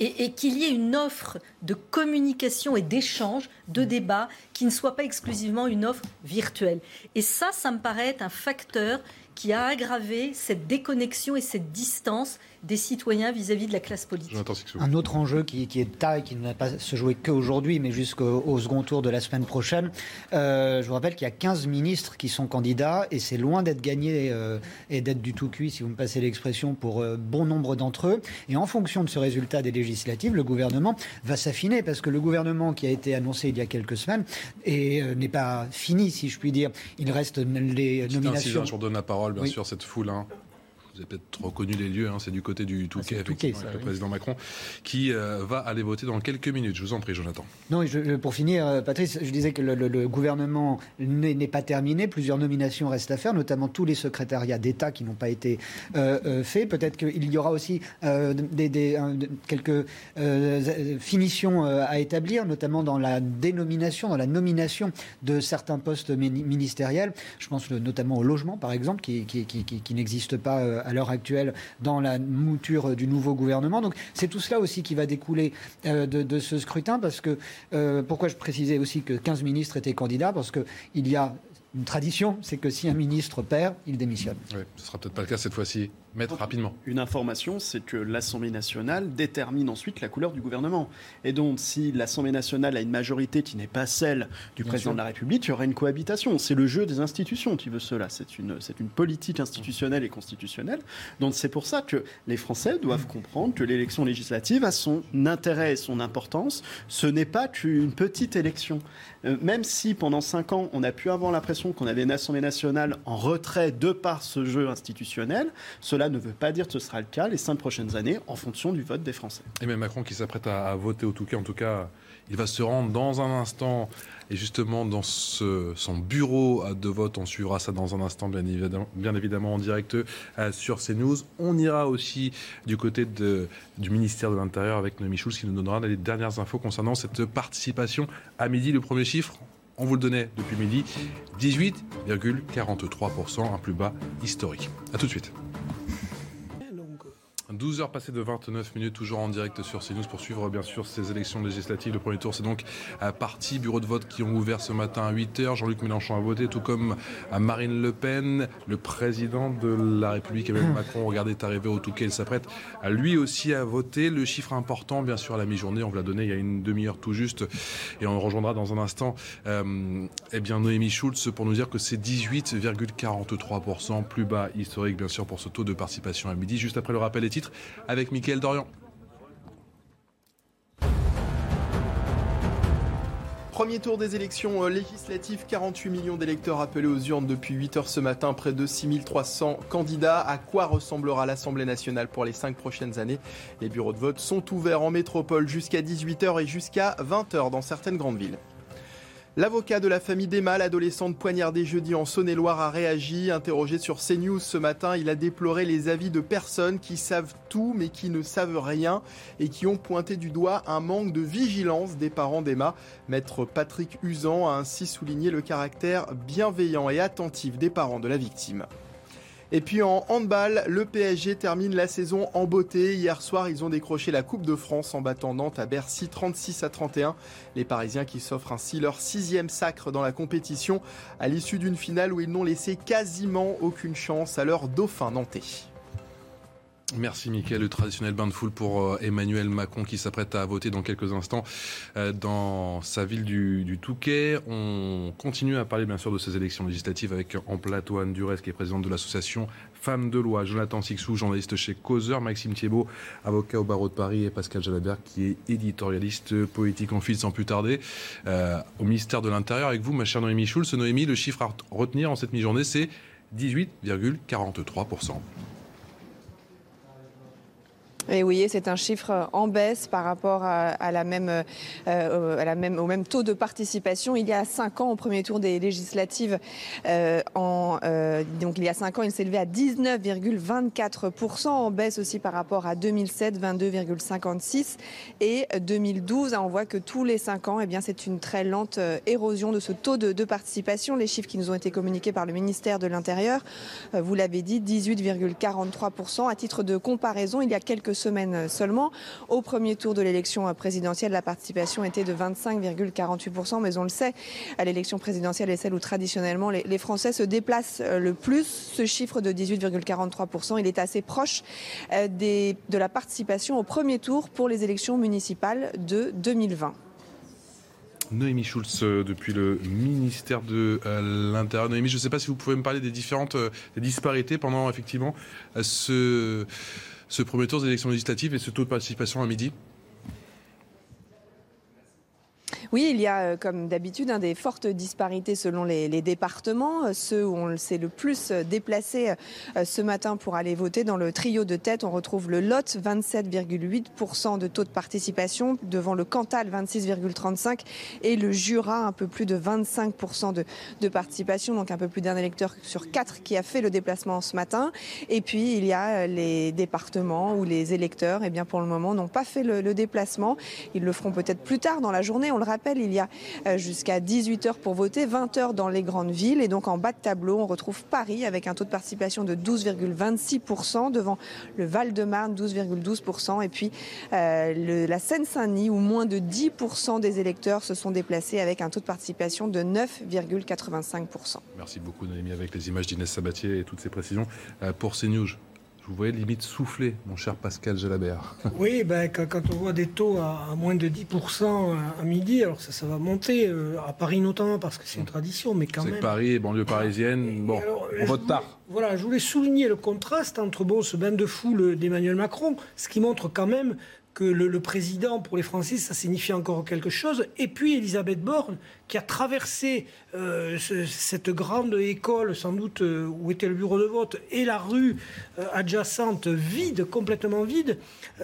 [SPEAKER 5] et, qu'il y ait une offre de communication et d'échange, de débat, qui ne soit pas exclusivement une offre virtuelle. Et ça, ça me paraît être un facteur qui a aggravé cette déconnexion et cette distance des citoyens vis-à-vis de la classe politique.
[SPEAKER 4] Un autre enjeu qui, est de taille, qui ne va pas se jouer qu'aujourd'hui, mais jusqu'au second tour de la semaine prochaine. Euh, je vous rappelle qu'il y a 15 ministres qui sont candidats et c'est loin d'être gagné euh, et d'être du tout cuit, si vous me passez l'expression, pour euh, bon nombre d'entre eux. Et en fonction de ce résultat des législatives, le gouvernement va s'affiner parce que le gouvernement qui a été annoncé il y a quelques semaines n'est pas fini, si je puis dire. Il reste les nominations.
[SPEAKER 1] je vous donne la parole, bien sûr, cette foule. Hein vous avez peut-être reconnu les lieux, hein, c'est du côté du Touquet, ah, effectivement, avec le président Macron, qui euh, va aller voter dans quelques minutes. Je vous en prie, Jonathan.
[SPEAKER 4] Non, pour finir, euh, Patrice, je disais que le, gouvernement n'est pas terminé. Plusieurs nominations restent à faire, notamment tous les secrétariats d'État qui n'ont pas été euh, faits. Peut-être qu'il y aura aussi des, quelques finitions à établir, notamment dans la dénomination, dans la nomination de certains postes ministériels. Je pense notamment au logement, par exemple, qui, qui, qui, qui n'existe pas à l'heure actuelle dans la mouture du nouveau gouvernement. Donc c'est tout cela aussi qui va découler euh, de, ce scrutin, parce que euh, pourquoi je précisais aussi que 15 ministres étaient candidats, parce qu'il y a une tradition, c'est que si un ministre perd, il démissionne.
[SPEAKER 1] Oui, ce sera peut-être pas le cas cette fois-ci. Mettre rapidement.
[SPEAKER 6] Une information, c'est que l'Assemblée nationale détermine ensuite la couleur du gouvernement. Et donc, si l'Assemblée nationale a une majorité qui n'est pas celle du président de la République, il y aura une cohabitation. C'est le jeu des institutions qui veut cela. C'est une, c'est une politique institutionnelle et constitutionnelle. Donc, c'est pour ça que les Français doivent comprendre que l'élection législative a son intérêt et son importance. Ce n'est pas qu'une petite élection. Euh, même si pendant cinq ans, on a pu avoir l'impression qu'on avait une Assemblée nationale en retrait de par ce jeu institutionnel, cela ne veut pas dire que ce sera le cas les cinq prochaines années en fonction du vote des Français.
[SPEAKER 1] Et même Macron qui s'apprête à, voter au Touquet, en tout cas, il va se rendre dans un instant et justement dans son bureau de vote. On suivra ça dans un instant, bien évidemment, bien évidemment en direct euh, sur CNews. On ira aussi du côté du ministère de l'Intérieur avec Noémie Schulz qui nous donnera les dernières infos concernant cette participation à midi. Le premier chiffre, on vous le donnait depuis midi, 18,43%, un plus bas historique. A tout de suite. 12 heures passées de 29 minutes, toujours en direct sur CNews pour suivre bien sûr ces élections législatives. Le premier tour, c'est donc à parti, bureau de vote qui ont ouvert ce matin à 8 heures. Jean-Luc Mélenchon a voté, tout comme à Marine Le Pen, le président de la République, Emmanuel Macron, regardez, est arrivé au Touquet, il s'apprête à lui aussi à voter. Le chiffre important, bien sûr, à la mi-journée, on vous l'a donné il y a une demi-heure tout juste, et on rejoindra dans un instant euh, eh bien, Noémie Schulz pour nous dire que c'est 18,43%, plus bas historique, bien sûr, pour ce taux de participation à midi. Juste après le rappel avec Mickaël Dorian.
[SPEAKER 8] Premier tour des élections euh, législatives, 48 millions d'électeurs appelés aux urnes depuis 8 heures ce matin, près de 6300 candidats. À quoi ressemblera l'Assemblée nationale pour les 5 prochaines années? Les bureaux de vote sont ouverts en métropole jusqu'à 18h et jusqu'à 20h dans certaines grandes villes. L'avocat de la famille d'Emma, l'adolescente poignardée jeudi en Saône-et-Loire, a réagi. Interrogé sur CNews ce matin, il a déploré les avis de personnes qui savent tout mais qui ne savent rien et qui ont pointé du doigt un manque de vigilance des parents d'Emma. Maître Patrick Usan a ainsi souligné le caractère bienveillant et attentif des parents de la victime. Et puis en handball, le PSG termine la saison en beauté. Hier soir, ils ont décroché la Coupe de France en battant Nantes à Bercy 36 à 31. Les Parisiens qui s'offrent ainsi leur sixième sacre dans la compétition à l'issue d'une finale où ils n'ont laissé quasiment aucune chance à leur dauphin nantais.
[SPEAKER 1] Merci Mickaël, le traditionnel bain de foule pour euh, Emmanuel Macron qui s'apprête à voter dans quelques instants euh, dans sa ville du, Touquet. On continue à parler bien sûr de ces élections législatives avec en plateau Anne Durès qui est présidente de l'association Femmes de loi, Jonathan Sixou, journaliste chez Causeur, Maxime Thiebaud, avocat au barreau de Paris et Pascal Jalabert qui est éditorialiste politique en fil sans plus tarder euh, au ministère de l'Intérieur. Avec vous, ma chère Noémie Schulz, Noémie, le chiffre à retenir en cette mi-journée, c'est 18,43%.
[SPEAKER 3] Et oui, c'est un chiffre en baisse par rapport euh, à la même, au même taux de participation. Il y a cinq ans, au premier tour des législatives, euh, euh, donc il y a cinq ans, il s'élevait à 19,24%, en baisse aussi par rapport à 2007, 22,56% et 2012. On voit que tous les cinq ans, eh c'est une très lente érosion de ce taux de, de, participation. Les chiffres qui nous ont été communiqués par le ministère de l'Intérieur, vous l'avez dit, 18,43%. À titre de comparaison, il y a quelques semaines seulement. Au premier tour de l'élection présidentielle, la participation était de 25,48%, mais on le sait, à l'élection présidentielle est celle où traditionnellement les, Français se déplacent le plus. Ce chiffre de 18,43%, il est assez proche des, de la participation au premier tour pour les élections municipales de 2020.
[SPEAKER 1] Noémie Schulz, euh, depuis le ministère de euh, l'Intérieur. Noémie, je ne sais pas si vous pouvez me parler des différentes euh, disparités pendant effectivement ce, ce premier tour des élections législatives et ce taux de participation à midi.
[SPEAKER 3] Oui, il y a, comme d'habitude, hein, des fortes disparités selon les, départements. Ceux où on s'est le plus déplacé euh, ce matin pour aller voter dans le trio de tête, on retrouve le Lot, 27,8% de taux de participation, devant le Cantal, 26,35% et le Jura, un peu plus de 25% de, de, participation, donc un peu plus d'un électeur sur quatre qui a fait le déplacement ce matin. Et puis, il y a les départements où les électeurs, eh bien, pour le moment, n'ont pas fait le, le déplacement. Ils le feront peut-être plus tard dans la journée. On le rappelle, il y a jusqu'à 18h pour voter, 20h dans les grandes villes. Et donc en bas de tableau, on retrouve Paris avec un taux de participation de 12,26% devant le Val-de-Marne, 12,12%. Et puis euh, la Seine-Saint-Denis, où moins de 10% des électeurs se sont déplacés avec un taux de participation de 9,85%.
[SPEAKER 1] Merci beaucoup Noémie avec les images d'Inès Sabatier et toutes ces précisions. Euh, pour CNews, vous voyez limite souffler, mon cher Pascal Gelabert.
[SPEAKER 2] Oui, ben, quand, quand, on voit des taux à, à moins de 10% à, midi, alors ça, ça va monter, euh, à Paris notamment, parce que c'est une tradition, mais quand même...
[SPEAKER 1] C'est Paris et banlieue parisienne, bon, alors, on vote tard.
[SPEAKER 2] Voilà, je voulais souligner le contraste entre bon, ce bain de foule d'Emmanuel Macron, ce qui montre quand même que le, le, président, pour les Français, ça signifie encore quelque chose. Et puis Elisabeth Borne, qui a traversé euh, ce, cette grande école, sans doute, euh, où était le bureau de vote, et la rue euh, adjacente vide, complètement vide.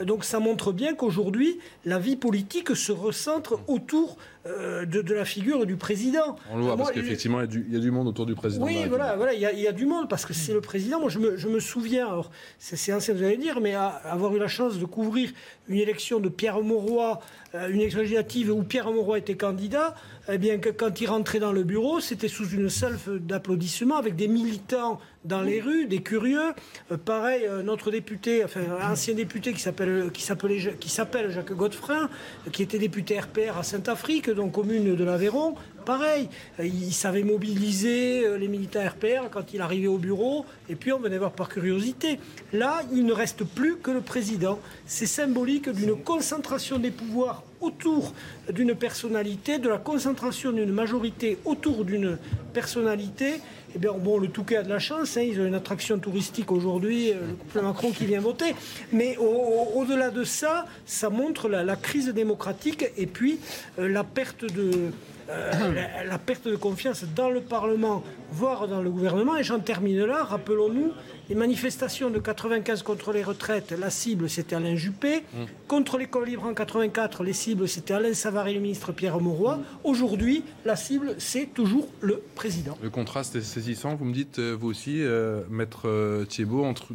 [SPEAKER 2] donc ça montre bien qu'aujourd'hui, la vie politique se recentre autour de, de, la figure du président.
[SPEAKER 1] On le voit, parce qu'effectivement, il y, y, a du monde autour du président.
[SPEAKER 2] Oui, voilà, voilà, il y, a, y, a du monde, parce que c'est le président. Moi, je me, je me souviens, alors, c'est ancien, vous allez dire, mais à, avoir eu la chance de couvrir une élection de Pierre Mauroy, une élection législative où Pierre Mauroy était candidat, eh bien, que quand il rentrait dans le bureau, c'était sous une salve d'applaudissements avec des militants dans les rues, des curieux. Euh, pareil, euh, notre député, enfin, ancien député qui s'appelle qui s'appelait qui s'appelle Jacques Godefrin, qui était député RPR à Saint-Afrique, donc commune de l'Aveyron. Pareil, il savait mobiliser les militants RPR quand il arrivait au bureau, et puis on venait voir par curiosité. Là, il ne reste plus que le président. C'est symbolique d'une concentration des pouvoirs autour d'une personnalité, de la concentration d'une majorité autour d'une personnalité. Eh bien, bon, le Touquet a de la chance, hein, ils ont une attraction touristique aujourd'hui, le couple Macron qui vient voter. Mais au-delà au, de ça, ça montre la, la, crise démocratique et puis euh, la perte de, euh, la, la, perte de confiance dans le Parlement, voire dans le gouvernement. Et j'en termine là. Rappelons-nous les manifestations de 95 contre les retraites. La cible, c'était Alain Juppé. Mmh. Contre l'école libre en 84, les cibles, c'était Alain Savary et le ministre Pierre Mauroy. Mmh. Aujourd'hui, la cible, c'est toujours le président.
[SPEAKER 1] Le contraste est saisissant. Vous me dites, vous aussi, euh, maître euh, Thiebaud, entre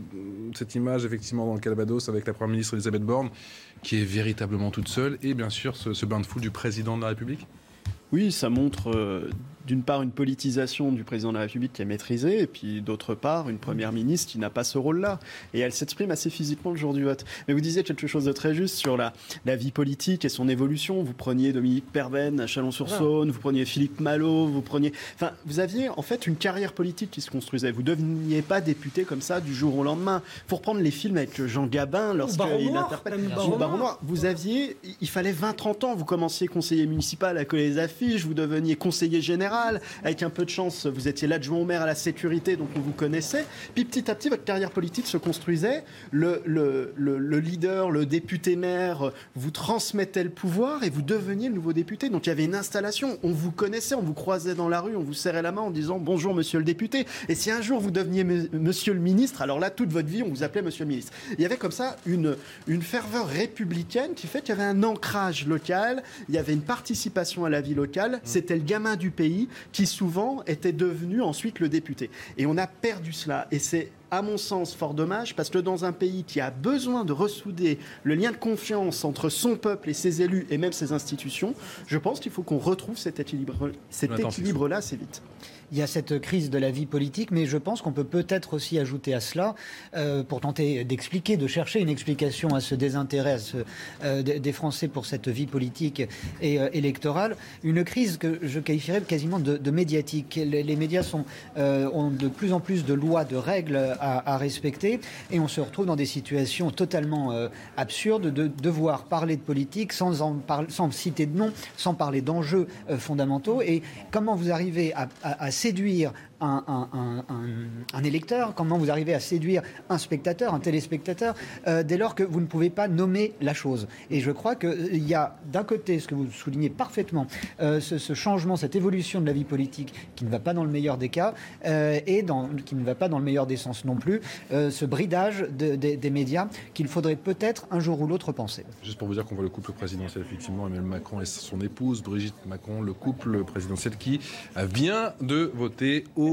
[SPEAKER 1] cette image, effectivement, dans le Calvados, avec la première ministre Elisabeth Borne, qui est véritablement toute seule, et bien sûr, ce, ce bain de foule du président de la République?
[SPEAKER 6] Oui, ça montre euh, d'une part une politisation du président de la République qui est maîtrisée, et puis d'autre part une première ministre qui n'a pas ce rôle-là. Et elle s'exprime assez physiquement le jour du vote. Mais vous disiez quelque chose de très juste sur la, la vie politique et son évolution. Vous preniez Dominique Perben à Chalon-sur-Saône, vous preniez Philippe Malo, vous preniez. Enfin, vous aviez en fait une carrière politique qui se construisait. Vous ne deveniez pas député comme ça du jour au lendemain. Pour prendre les films avec Jean Gabin, lorsqu'il interprète Baron Noir, vous aviez. Il fallait 20-30 ans. Vous commenciez conseiller municipal à coller les affiches, vous deveniez conseiller général avec un peu de chance, vous étiez l'adjoint au maire à la sécurité, donc on vous connaissait. Puis petit à petit, votre carrière politique se construisait. Le, le, le, le leader, le député maire, vous transmettait le pouvoir et vous deveniez le nouveau député. Donc il y avait une installation. On vous connaissait, on vous croisait dans la rue, on vous serrait la main en disant bonjour monsieur le député. Et si un jour vous deveniez monsieur le ministre, alors là, toute votre vie, on vous appelait monsieur le ministre. Il y avait comme ça une, une ferveur républicaine qui fait qu'il y avait un ancrage local, il y avait une participation à la vie locale. C'était le gamin du pays qui souvent était devenu ensuite le député. Et on a perdu cela. Et c'est à mon sens, fort dommage, parce que dans un pays qui a besoin de ressouder le lien de confiance entre son peuple et ses élus et même ses institutions, je pense qu'il faut qu'on retrouve cet équilibre, cet équilibre-là assez vite
[SPEAKER 4] il y a cette crise de la vie politique, mais je pense qu'on peut peut-être aussi ajouter à cela, euh, pour tenter d'expliquer, de chercher une explication à ce désintérêt euh, des Français pour cette vie politique et euh, électorale, une crise que je qualifierais quasiment de, médiatique. Les, médias ont de plus en plus de lois, de règles à, respecter, et on se retrouve dans des situations totalement absurdes de devoir parler de politique sans, en sans citer de nom, sans parler d'enjeux fondamentaux. Et comment vous arrivez à, à séduire un, électeur, comment vous arrivez à séduire un spectateur, un téléspectateur, euh, dès lors que vous ne pouvez pas nommer la chose. Et je crois qu'il euh, y a d'un côté, ce que vous soulignez parfaitement, euh, ce, changement, cette évolution de la vie politique qui ne va pas dans le meilleur des cas et qui ne va pas dans le meilleur des sens non plus, ce bridage des médias qu'il faudrait peut-être un jour ou l'autre penser.
[SPEAKER 1] Juste pour vous dire qu'on voit le couple présidentiel, effectivement, Emmanuel Macron et son épouse, Brigitte Macron, le couple présidentiel qui vient de voter au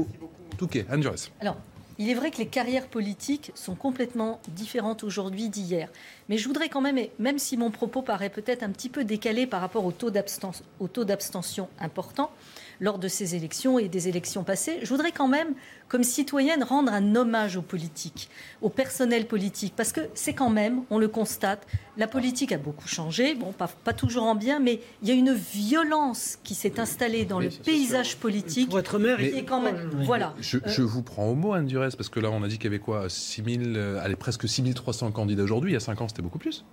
[SPEAKER 1] Touquet. Anne
[SPEAKER 5] Alors, il est vrai que les carrières politiques sont complètement différentes aujourd'hui d'hier. Mais je voudrais quand même, même si mon propos paraît peut-être un petit peu décalé par rapport au taux d'abstention important, lors de ces élections et des élections passées. Je voudrais quand même, comme citoyenne, rendre un hommage aux politiques, au personnel politique, parce que c'est quand même, on le constate, la politique a beaucoup changé, bon, pas, pas toujours en bien, mais il y a une violence qui s'est installée dans le paysage politique.
[SPEAKER 2] Pour être maire,
[SPEAKER 5] et quand même, voilà.
[SPEAKER 1] Je, je, vous prends au mot, Anne Durès, parce que là, on a dit qu'il y avait quoi 6 000, euh, allez, presque 6300 candidats aujourd'hui. Il y a 5 ans, c'était beaucoup plus.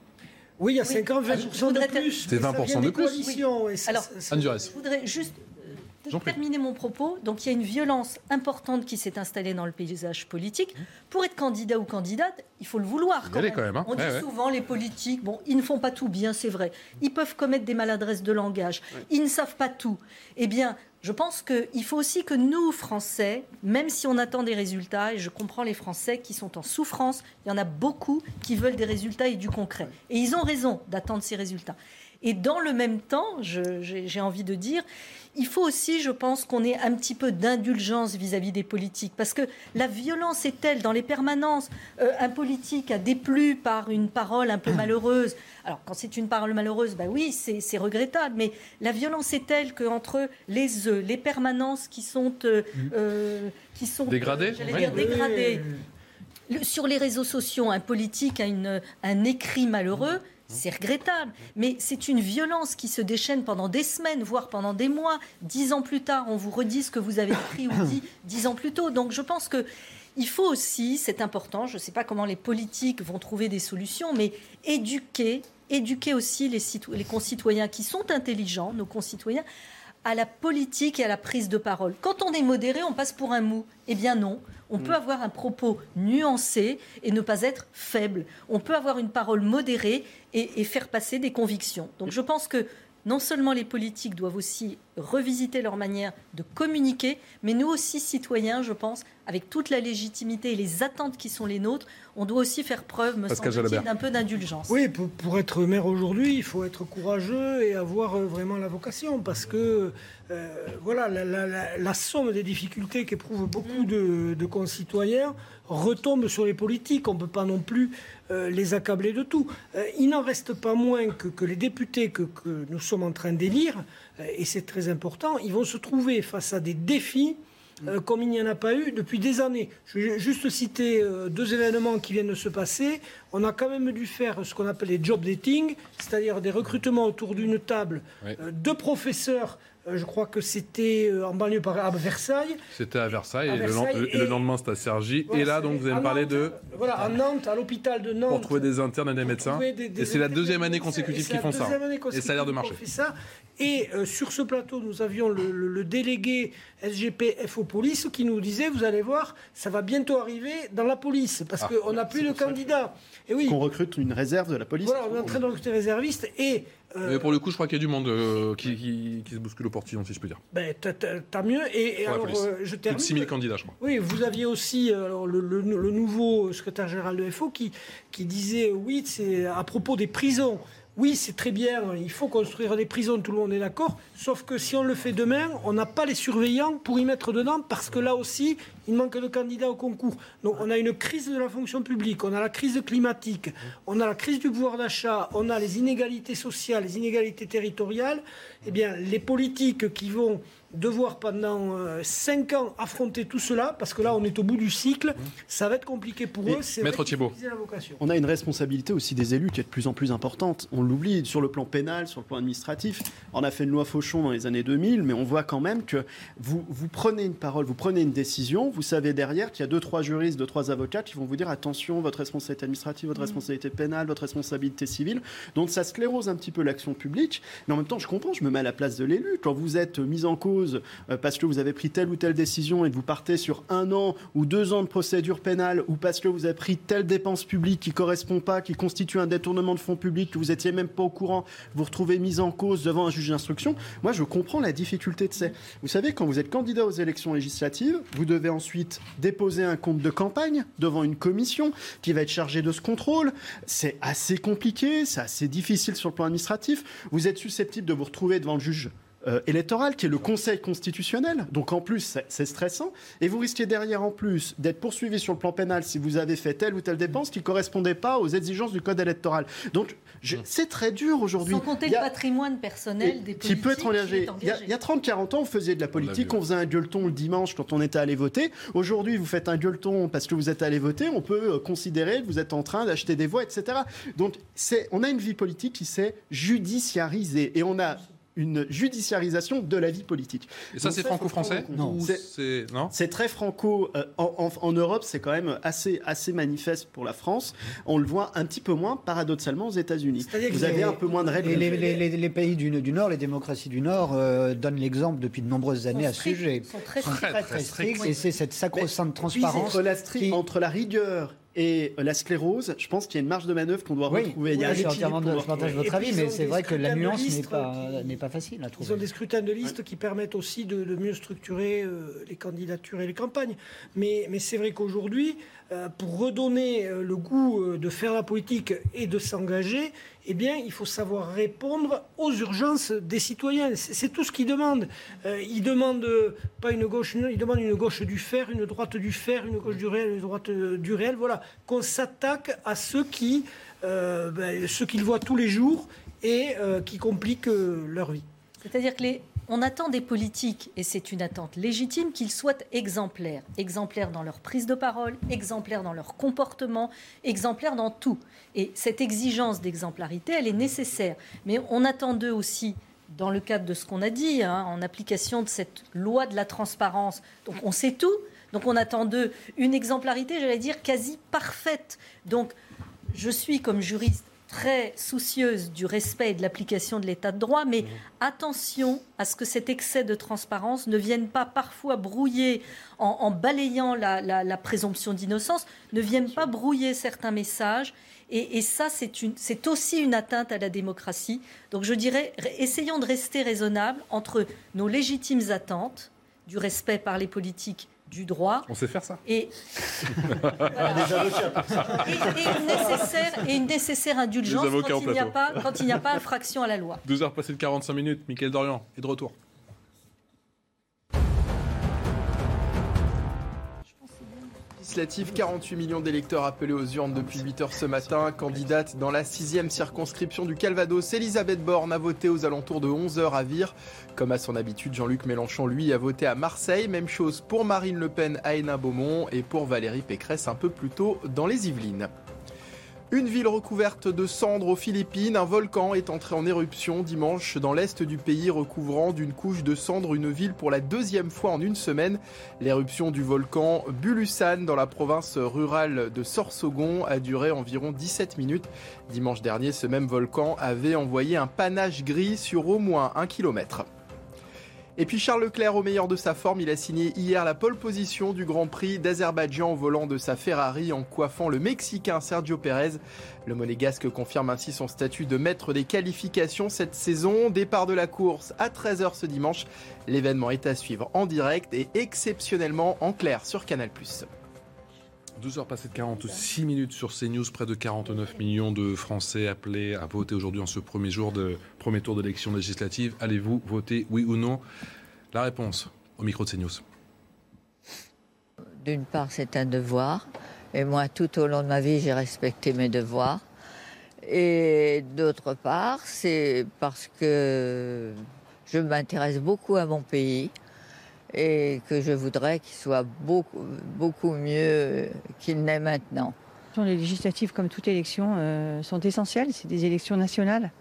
[SPEAKER 2] Oui, il y a 5 ans, 20% de plus.
[SPEAKER 1] C'était 20% de plus.
[SPEAKER 5] Alors, Anne Durès. Je voudrais juste pour terminer mon propos, donc il y a une violence importante qui s'est installée dans le paysage politique. Pour être candidat ou candidate, il faut le vouloir. Quand même.
[SPEAKER 1] Hein.
[SPEAKER 5] On dit souvent les politiques, bon, ils ne font pas tout bien, c'est vrai. Ils peuvent commettre des maladresses de langage. Ils ne savent pas tout. Eh bien, je pense qu'il faut aussi que nous, Français, même si on attend des résultats, et je comprends les Français qui sont en souffrance, il y en a beaucoup qui veulent des résultats et du concret. Et ils ont raison d'attendre ces résultats. Et dans le même temps, j'ai envie de dire, il faut aussi, je pense, qu'on ait un petit peu d'indulgence vis-à-vis des politiques. Parce que la violence est telle dans les permanences. Euh, un politique a déplu par une parole un peu malheureuse. Alors, quand c'est une parole malheureuse, ben oui, c'est regrettable. Mais la violence est telle qu'entre les œufs, les permanences qui sont, euh, euh, qui sont
[SPEAKER 1] dégradées,
[SPEAKER 5] dégradées sur les réseaux sociaux, un politique a une, un écrit malheureux. C'est regrettable, mais c'est une violence qui se déchaîne pendant des semaines, voire pendant des mois. Dix ans plus tard, on vous redit ce que vous avez écrit ou dit dix ans plus tôt. Donc je pense que il faut aussi, c'est important, je ne sais pas comment les politiques vont trouver des solutions, mais éduquer, éduquer aussi les, les concitoyens qui sont intelligents, nos concitoyens, à la politique et à la prise de parole. Quand on est modéré, on passe pour un mou. Eh bien non, on peut mm. avoir un propos nuancé et ne pas être faible. On peut avoir une parole modérée et, et faire passer des convictions. Donc je pense que non seulement les politiques doivent aussi revisiter leur manière de communiquer, mais nous aussi, citoyens, je pense, avec toute la légitimité et les attentes qui sont les nôtres, on doit aussi faire preuve, me semble-t-il, d'un peu d'indulgence.
[SPEAKER 2] Oui, pour, être maire aujourd'hui, il faut être courageux et avoir euh, vraiment la vocation, parce que euh, voilà, la, somme des difficultés qu'éprouvent beaucoup de, concitoyens retombe sur les politiques. On ne peut pas non plus euh, les accabler de tout. il n'en reste pas moins que, les députés que, que, nous sommes en train d'élire, et c'est très important, ils vont se trouver face à des défis euh, comme il n'y en a pas eu depuis des années. Je vais juste citer euh, deux événements qui viennent de se passer. On a quand même dû faire ce qu'on appelle les job dating, c'est-à-dire des recrutements autour d'une table euh, de professeurs euh, je crois que c'était euh, en banlieue par, à Versailles.
[SPEAKER 1] C'était à Versailles, et, le, lendemain c'était à Cergy. et là, donc, vous allez me parler de.
[SPEAKER 2] Voilà, à Nantes, à l'hôpital de Nantes.
[SPEAKER 1] Pour trouver des internes et des médecins. et c'est la deuxième année consécutive qu'ils font ça. Et ça a l'air de marcher.
[SPEAKER 2] Ça. Et euh, sur ce plateau, nous avions le, délégué SGP FO Police qui nous disait Vous allez voir, ça va bientôt arriver dans la police, parce ah, qu'on n'a plus de candidat.
[SPEAKER 6] Et oui. Qu'on recrute une réserve de la police.
[SPEAKER 2] Voilà, on est en train de recruter réservistes. Et
[SPEAKER 1] euh, Mais pour le coup, je crois qu'il y a du monde euh, qui, se bouscule au portillon, si je peux dire.
[SPEAKER 2] Ben, t'as mieux. Et, alors, euh, je termine.
[SPEAKER 1] Plus de 6000 candidats, je crois.
[SPEAKER 2] Oui, vous aviez aussi le, nouveau secrétaire général de FO qui, qui disait oui, c'est à propos des prisons. Oui, c'est très bien, il faut construire des prisons, tout le monde est d'accord. Sauf que si on le fait demain, on n'a pas les surveillants pour y mettre dedans, parce que là aussi, il manque de candidats au concours. Donc on a une crise de la fonction publique, on a la crise climatique, on a la crise du pouvoir d'achat, on a les inégalités sociales, les inégalités territoriales. Eh bien, les politiques qui vont devoir pendant 5 euh, ans affronter tout cela, parce que là on est au bout du cycle, ça va être compliqué pour eux. C'est
[SPEAKER 1] Maître Thibault.
[SPEAKER 6] On a une responsabilité aussi des élus qui est de plus en plus importante. On l'oublie sur le plan pénal, sur le plan administratif. On a fait une loi Fauchon dans les années 2000, mais on voit quand même que vous, vous prenez une parole, vous prenez une décision, vous savez derrière qu'il y a deux, trois juristes, deux, trois avocats qui vont vous dire attention, votre responsabilité administrative, votre mmh. responsabilité pénale, votre responsabilité civile. Donc ça sclérose un petit peu l'action publique, mais en même temps, je comprends, je me mets à la place de l'élu. Quand vous êtes mis en cause euh, parce que vous avez pris telle ou telle décision et que vous partez sur un an ou deux ans de procédure pénale ou parce que vous avez pris telle dépense publique qui ne correspond pas, qui constitue un détournement de fonds publics, que vous étiez même pas au courant, vous retrouvez mis en cause devant un juge d'instruction. Moi, je comprends la difficulté de ça. Vous savez, quand vous êtes candidat aux élections législatives, vous devez ensuite déposer un compte de campagne devant une commission qui va être chargée de ce contrôle. C'est assez compliqué, c'est assez difficile sur le plan administratif. Vous êtes susceptible de vous retrouver devant le juge euh, électoral, qui est le Conseil constitutionnel. Donc en plus, c'est stressant. Et vous risquez derrière, en plus, d'être poursuivi sur le plan pénal si vous avez fait telle ou telle dépense qui ne correspondait pas aux exigences du Code électoral. Donc mmh. c'est très dur aujourd'hui.
[SPEAKER 5] Sans compter le patrimoine personnel des politiques.
[SPEAKER 6] Qui peut être engagé. Il y a, 30-40 ans, on faisait de la politique, on, faisait un gueuleton le dimanche quand on était allé voter. Aujourd'hui, vous faites un gueuleton parce que vous êtes allé voter, on peut euh, considérer que vous êtes en train d'acheter des voix, etc. Donc on a une vie politique qui s'est judiciarisée. Et on a une judiciarisation de la vie politique.
[SPEAKER 1] Et ça, c'est franco-français
[SPEAKER 6] Non. C'est très franco. Euh, en, Europe, c'est quand même assez, assez manifeste pour la France. On le voit un petit peu moins, paradoxalement, aux États-Unis. Vous avez un peu moins de règles.
[SPEAKER 4] Les, pays du, Nord, les démocraties du Nord, euh, donnent l'exemple depuis de nombreuses années à ce sujet.
[SPEAKER 5] Sont très, très, très, stricts.
[SPEAKER 4] Et c'est cette sacro-sainte transparence.
[SPEAKER 6] entre la rigueur et la sclérose, je pense qu'il y a une marge de manœuvre qu'on doit retrouver.
[SPEAKER 4] il y a je entièrement je partage votre avis, mais c'est vrai que la nuance n'est pas, pas, facile à trouver.
[SPEAKER 2] Ils ont des scrutins de liste qui permettent aussi de, mieux structurer euh, les candidatures et les campagnes. Mais, mais c'est vrai qu'aujourd'hui, euh, pour redonner euh, le goût de faire la politique et de s'engager, eh bien, il faut savoir répondre aux urgences des citoyens. C'est tout ce qu'ils demandent. Euh, ils demandent pas une gauche, ils demandent une gauche du fer, une droite du fer, une gauche du réel, une droite du réel. Voilà, qu'on s'attaque à ceux qui, euh, ben, ceux qu'ils voient tous les jours et euh, qui compliquent leur vie.
[SPEAKER 5] C'est-à-dire que les, on attend des politiques, et c'est une attente légitime, qu'ils soient exemplaires. Exemplaires dans leur prise de parole, exemplaires dans leur comportement, exemplaires dans tout. Et cette exigence d'exemplarité, elle est nécessaire. Mais on attend d'eux aussi, dans le cadre de ce qu'on a dit, hein, en application de cette loi de la transparence, donc on sait tout, donc on attend d'eux une exemplarité, j'allais dire, quasi parfaite. Donc je suis, comme juriste, très soucieuse du respect et de l'application de l'état de droit, mais mmh. attention à ce que cet excès de transparence ne vienne pas parfois brouiller, en, balayant la, présomption d'innocence, ne vienne pas brouiller certains messages. Et, ça, c'est aussi une atteinte à la démocratie. Donc je dirais, essayons de rester raisonnables entre nos légitimes attentes du respect par les politiques du droit.
[SPEAKER 1] On sait faire ça.
[SPEAKER 5] Et, une, nécessaire, indulgence quand il, n'y a pas, quand il n'y a pas infraction à la loi.
[SPEAKER 1] 12 heures passées de 45 minutes, Mickaël Dorian est de retour.
[SPEAKER 8] Législative, 48 millions d'électeurs appelés aux urnes depuis 8 heures ce matin. Candidate dans la sixième circonscription du Calvados, Elisabeth Borne a voté aux alentours de 11 heures à Vire. Comme à son habitude, Jean-Luc Mélenchon, lui, a voté à Marseille. Même chose pour Marine Le Pen à Hénin-Beaumont et pour Valérie Pécresse un peu plus tôt dans les Yvelines. Une ville recouverte de cendres aux Philippines, un volcan est entré en éruption dimanche dans l'est du pays, recouvrant d'une couche de cendres une ville pour la deuxième fois en une semaine. L'éruption du volcan Bulusan dans la province rurale de Sorsogon a duré environ 17 minutes. Dimanche dernier, ce même volcan avait envoyé un panache gris sur au moins un kilomètre. Et puis Charles Leclerc au meilleur de sa forme, il a signé hier la pole position du Grand Prix d'Azerbaïdjan au volant de sa Ferrari en coiffant le Mexicain Sergio Pérez. Le monégasque confirme ainsi son statut de maître des qualifications cette saison. Départ de la course à 13h ce dimanche. L'événement est à suivre en direct et exceptionnellement en clair sur Canal+.
[SPEAKER 1] 12h passées de 46 minutes sur CNews, près de 49 millions de Français appelés à voter aujourd'hui en ce premier jour de premier tour d'élection législative. Allez-vous voter oui ou non? La réponse au micro de CNews.
[SPEAKER 11] d'une part, c'est un devoir. Et moi, tout au long de ma vie, j'ai respecté mes devoirs. Et d'autre part, c'est parce que je m'intéresse beaucoup à mon pays et que je voudrais qu'il soit beaucoup, beaucoup mieux qu'il n'est maintenant.
[SPEAKER 12] Les législatives, comme toute élection, euh, sont essentielles. C'est des élections nationales.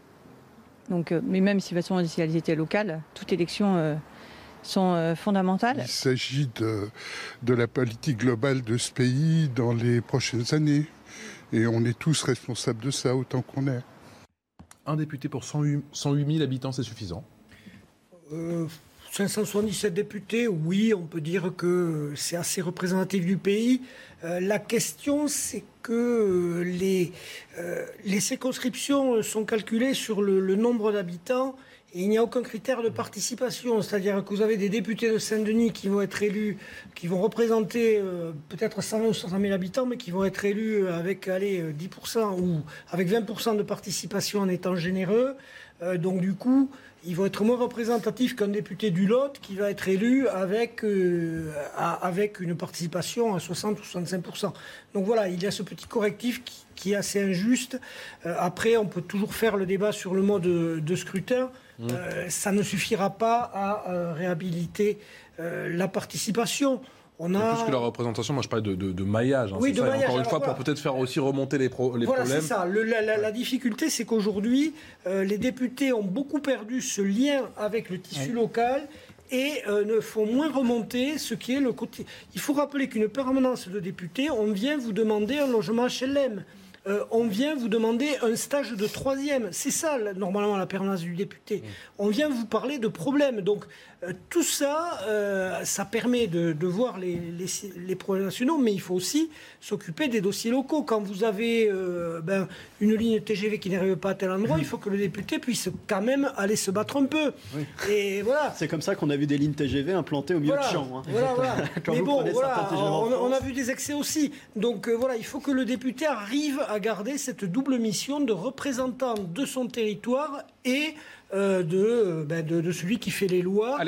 [SPEAKER 12] Donc, euh, mais même si, façon, si elles étaient locales, toute élection euh, sont fondamentales.
[SPEAKER 13] Il s'agit de, de la politique globale de ce pays dans les prochaines années. Et on est tous responsables de ça autant qu'on est.
[SPEAKER 1] Un député pour 108, 000 habitants, c'est suffisant?
[SPEAKER 2] 577 députés, oui, on peut dire que c'est assez représentatif du pays. Euh, la question, c'est que les, euh, les circonscriptions sont calculées sur le, nombre d'habitants et il n'y a aucun critère de participation. C'est-à-dire que vous avez des députés de Saint-Denis qui vont être élus, qui vont représenter euh, peut-être 100 ou 100 000 habitants, mais qui vont être élus avec allez, 10% ou avec 20% de participation en étant généreux. donc du coup, ils vont être moins représentatifs qu'un député du Lot qui va être élu avec, euh, avec une participation à 60 ou 65% Donc voilà, il y a ce petit correctif qui, est assez injuste. Euh, après, on peut toujours faire le débat sur le mode de, scrutin. Mmh. Euh, ça ne suffira pas à réhabiliter la participation.
[SPEAKER 1] On a... Plus que la représentation, moi je parlais de, maillage. Hein, oui, de maillage. Encore une fois, pour peut-être faire aussi remonter les, problèmes.
[SPEAKER 2] voilà, c'est ça. la, difficulté, c'est qu'aujourd'hui, euh, les députés ont beaucoup perdu ce lien avec le tissu local et euh, ne font moins remonter ce qui est le côté. Il faut rappeler qu'une permanence de député, on vient vous demander un logement HLM. Euh, on vient vous demander un stage de troisième. C'est ça, normalement, la permanence du député. Mmh. On vient vous parler de problèmes. Donc, euh, tout ça, euh, ça permet de, voir les, les, projets nationaux, mais il faut aussi s'occuper des dossiers locaux. Quand vous avez ben, une ligne TGV qui n'arrive pas à tel endroit, il faut que le député puisse quand même aller se battre un peu. Et voilà.
[SPEAKER 6] C'est comme ça qu'on a vu des lignes TGV implantées au milieu de champs. Hein.
[SPEAKER 2] mais bon, voilà, on, a vu des excès aussi. Donc voilà, il faut que le député arrive à garder cette double mission de représentant de son territoire et euh, de, ben, de, celui qui fait les lois.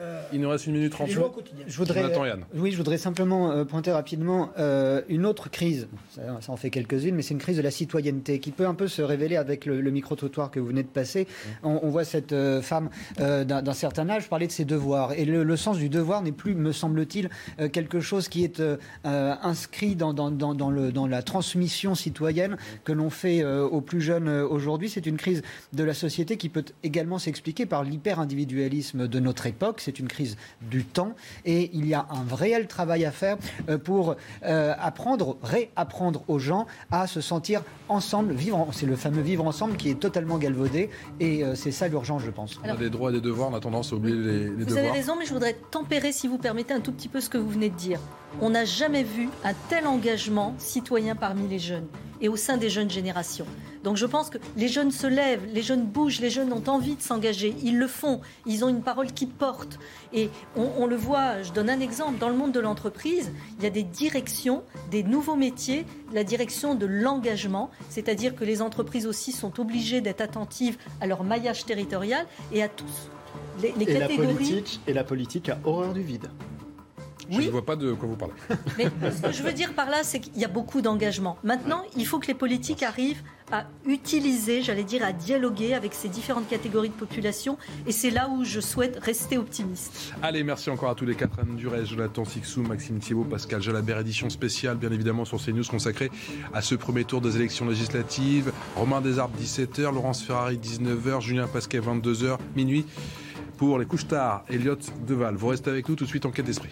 [SPEAKER 1] Euh, il nous reste une minute trente.
[SPEAKER 4] Je voudrais, oui, je voudrais simplement euh, pointer rapidement euh, une autre crise. Ça, en fait quelques-unes, mais c'est une crise de la citoyenneté qui peut un peu se révéler avec le, micro-trottoir que vous venez de passer. Mmh. On, voit cette femme d'un certain âge parler de ses devoirs. Et le, sens du devoir n'est plus, me semble-t-il, quelque chose qui est inscrit dans, dans, dans, le, dans la transmission citoyenne que l'on fait aux plus jeunes aujourd'hui. C'est une crise de la société qui peut également s'expliquer par l'hyper-individualisme de notre époque c'est une crise du temps et il y a un réel travail à faire euh, pour euh, apprendre, réapprendre aux gens à se sentir ensemble, vivre. C'est le fameux vivre ensemble qui est totalement galvaudé et euh, c'est ça l'urgence, je pense.
[SPEAKER 1] on a des droits et des devoirs, on a tendance à oublier les, devoirs.
[SPEAKER 5] Vous avez raison, mais je voudrais tempérer, si vous permettez, un tout petit peu ce que vous venez de dire. On n'a jamais vu un tel engagement citoyen parmi les jeunes et au sein des jeunes générations. Donc je pense que les jeunes se lèvent, les jeunes bougent, les jeunes ont envie de s'engager, ils le font, ils ont une parole qui porte. Et on, le voit, je donne un exemple, dans le monde de l'entreprise, il y a des directions, des nouveaux métiers, la direction de l'engagement, c'est-à-dire que les entreprises aussi sont obligées d'être attentives à leur maillage territorial et à tous.
[SPEAKER 6] Les, et, la politique, et la politique a horreur du vide.
[SPEAKER 1] Je ne vois pas de quoi vous parlez.
[SPEAKER 5] Mais ce que je veux dire par là, c'est qu'il y a beaucoup d'engagement. Maintenant, il faut que les politiques arrivent à utiliser, j'allais dire, à dialoguer avec ces différentes catégories de population. Et c'est là où je souhaite rester optimiste.
[SPEAKER 1] Allez, merci encore à tous les quatre. Anne Durez, Jonathan Sixou, Maxime Thiebaud, Pascal Jalabert, édition spéciale, bien évidemment, sur CNews consacrée à ce premier tour des élections législatives. Romain Desarbes, 17h, Laurence Ferrari, 19h, Julien Pasquet, 22h, minuit. Pour les couches tard, Elliot Deval. Vous restez avec nous tout de suite en quête d'esprit.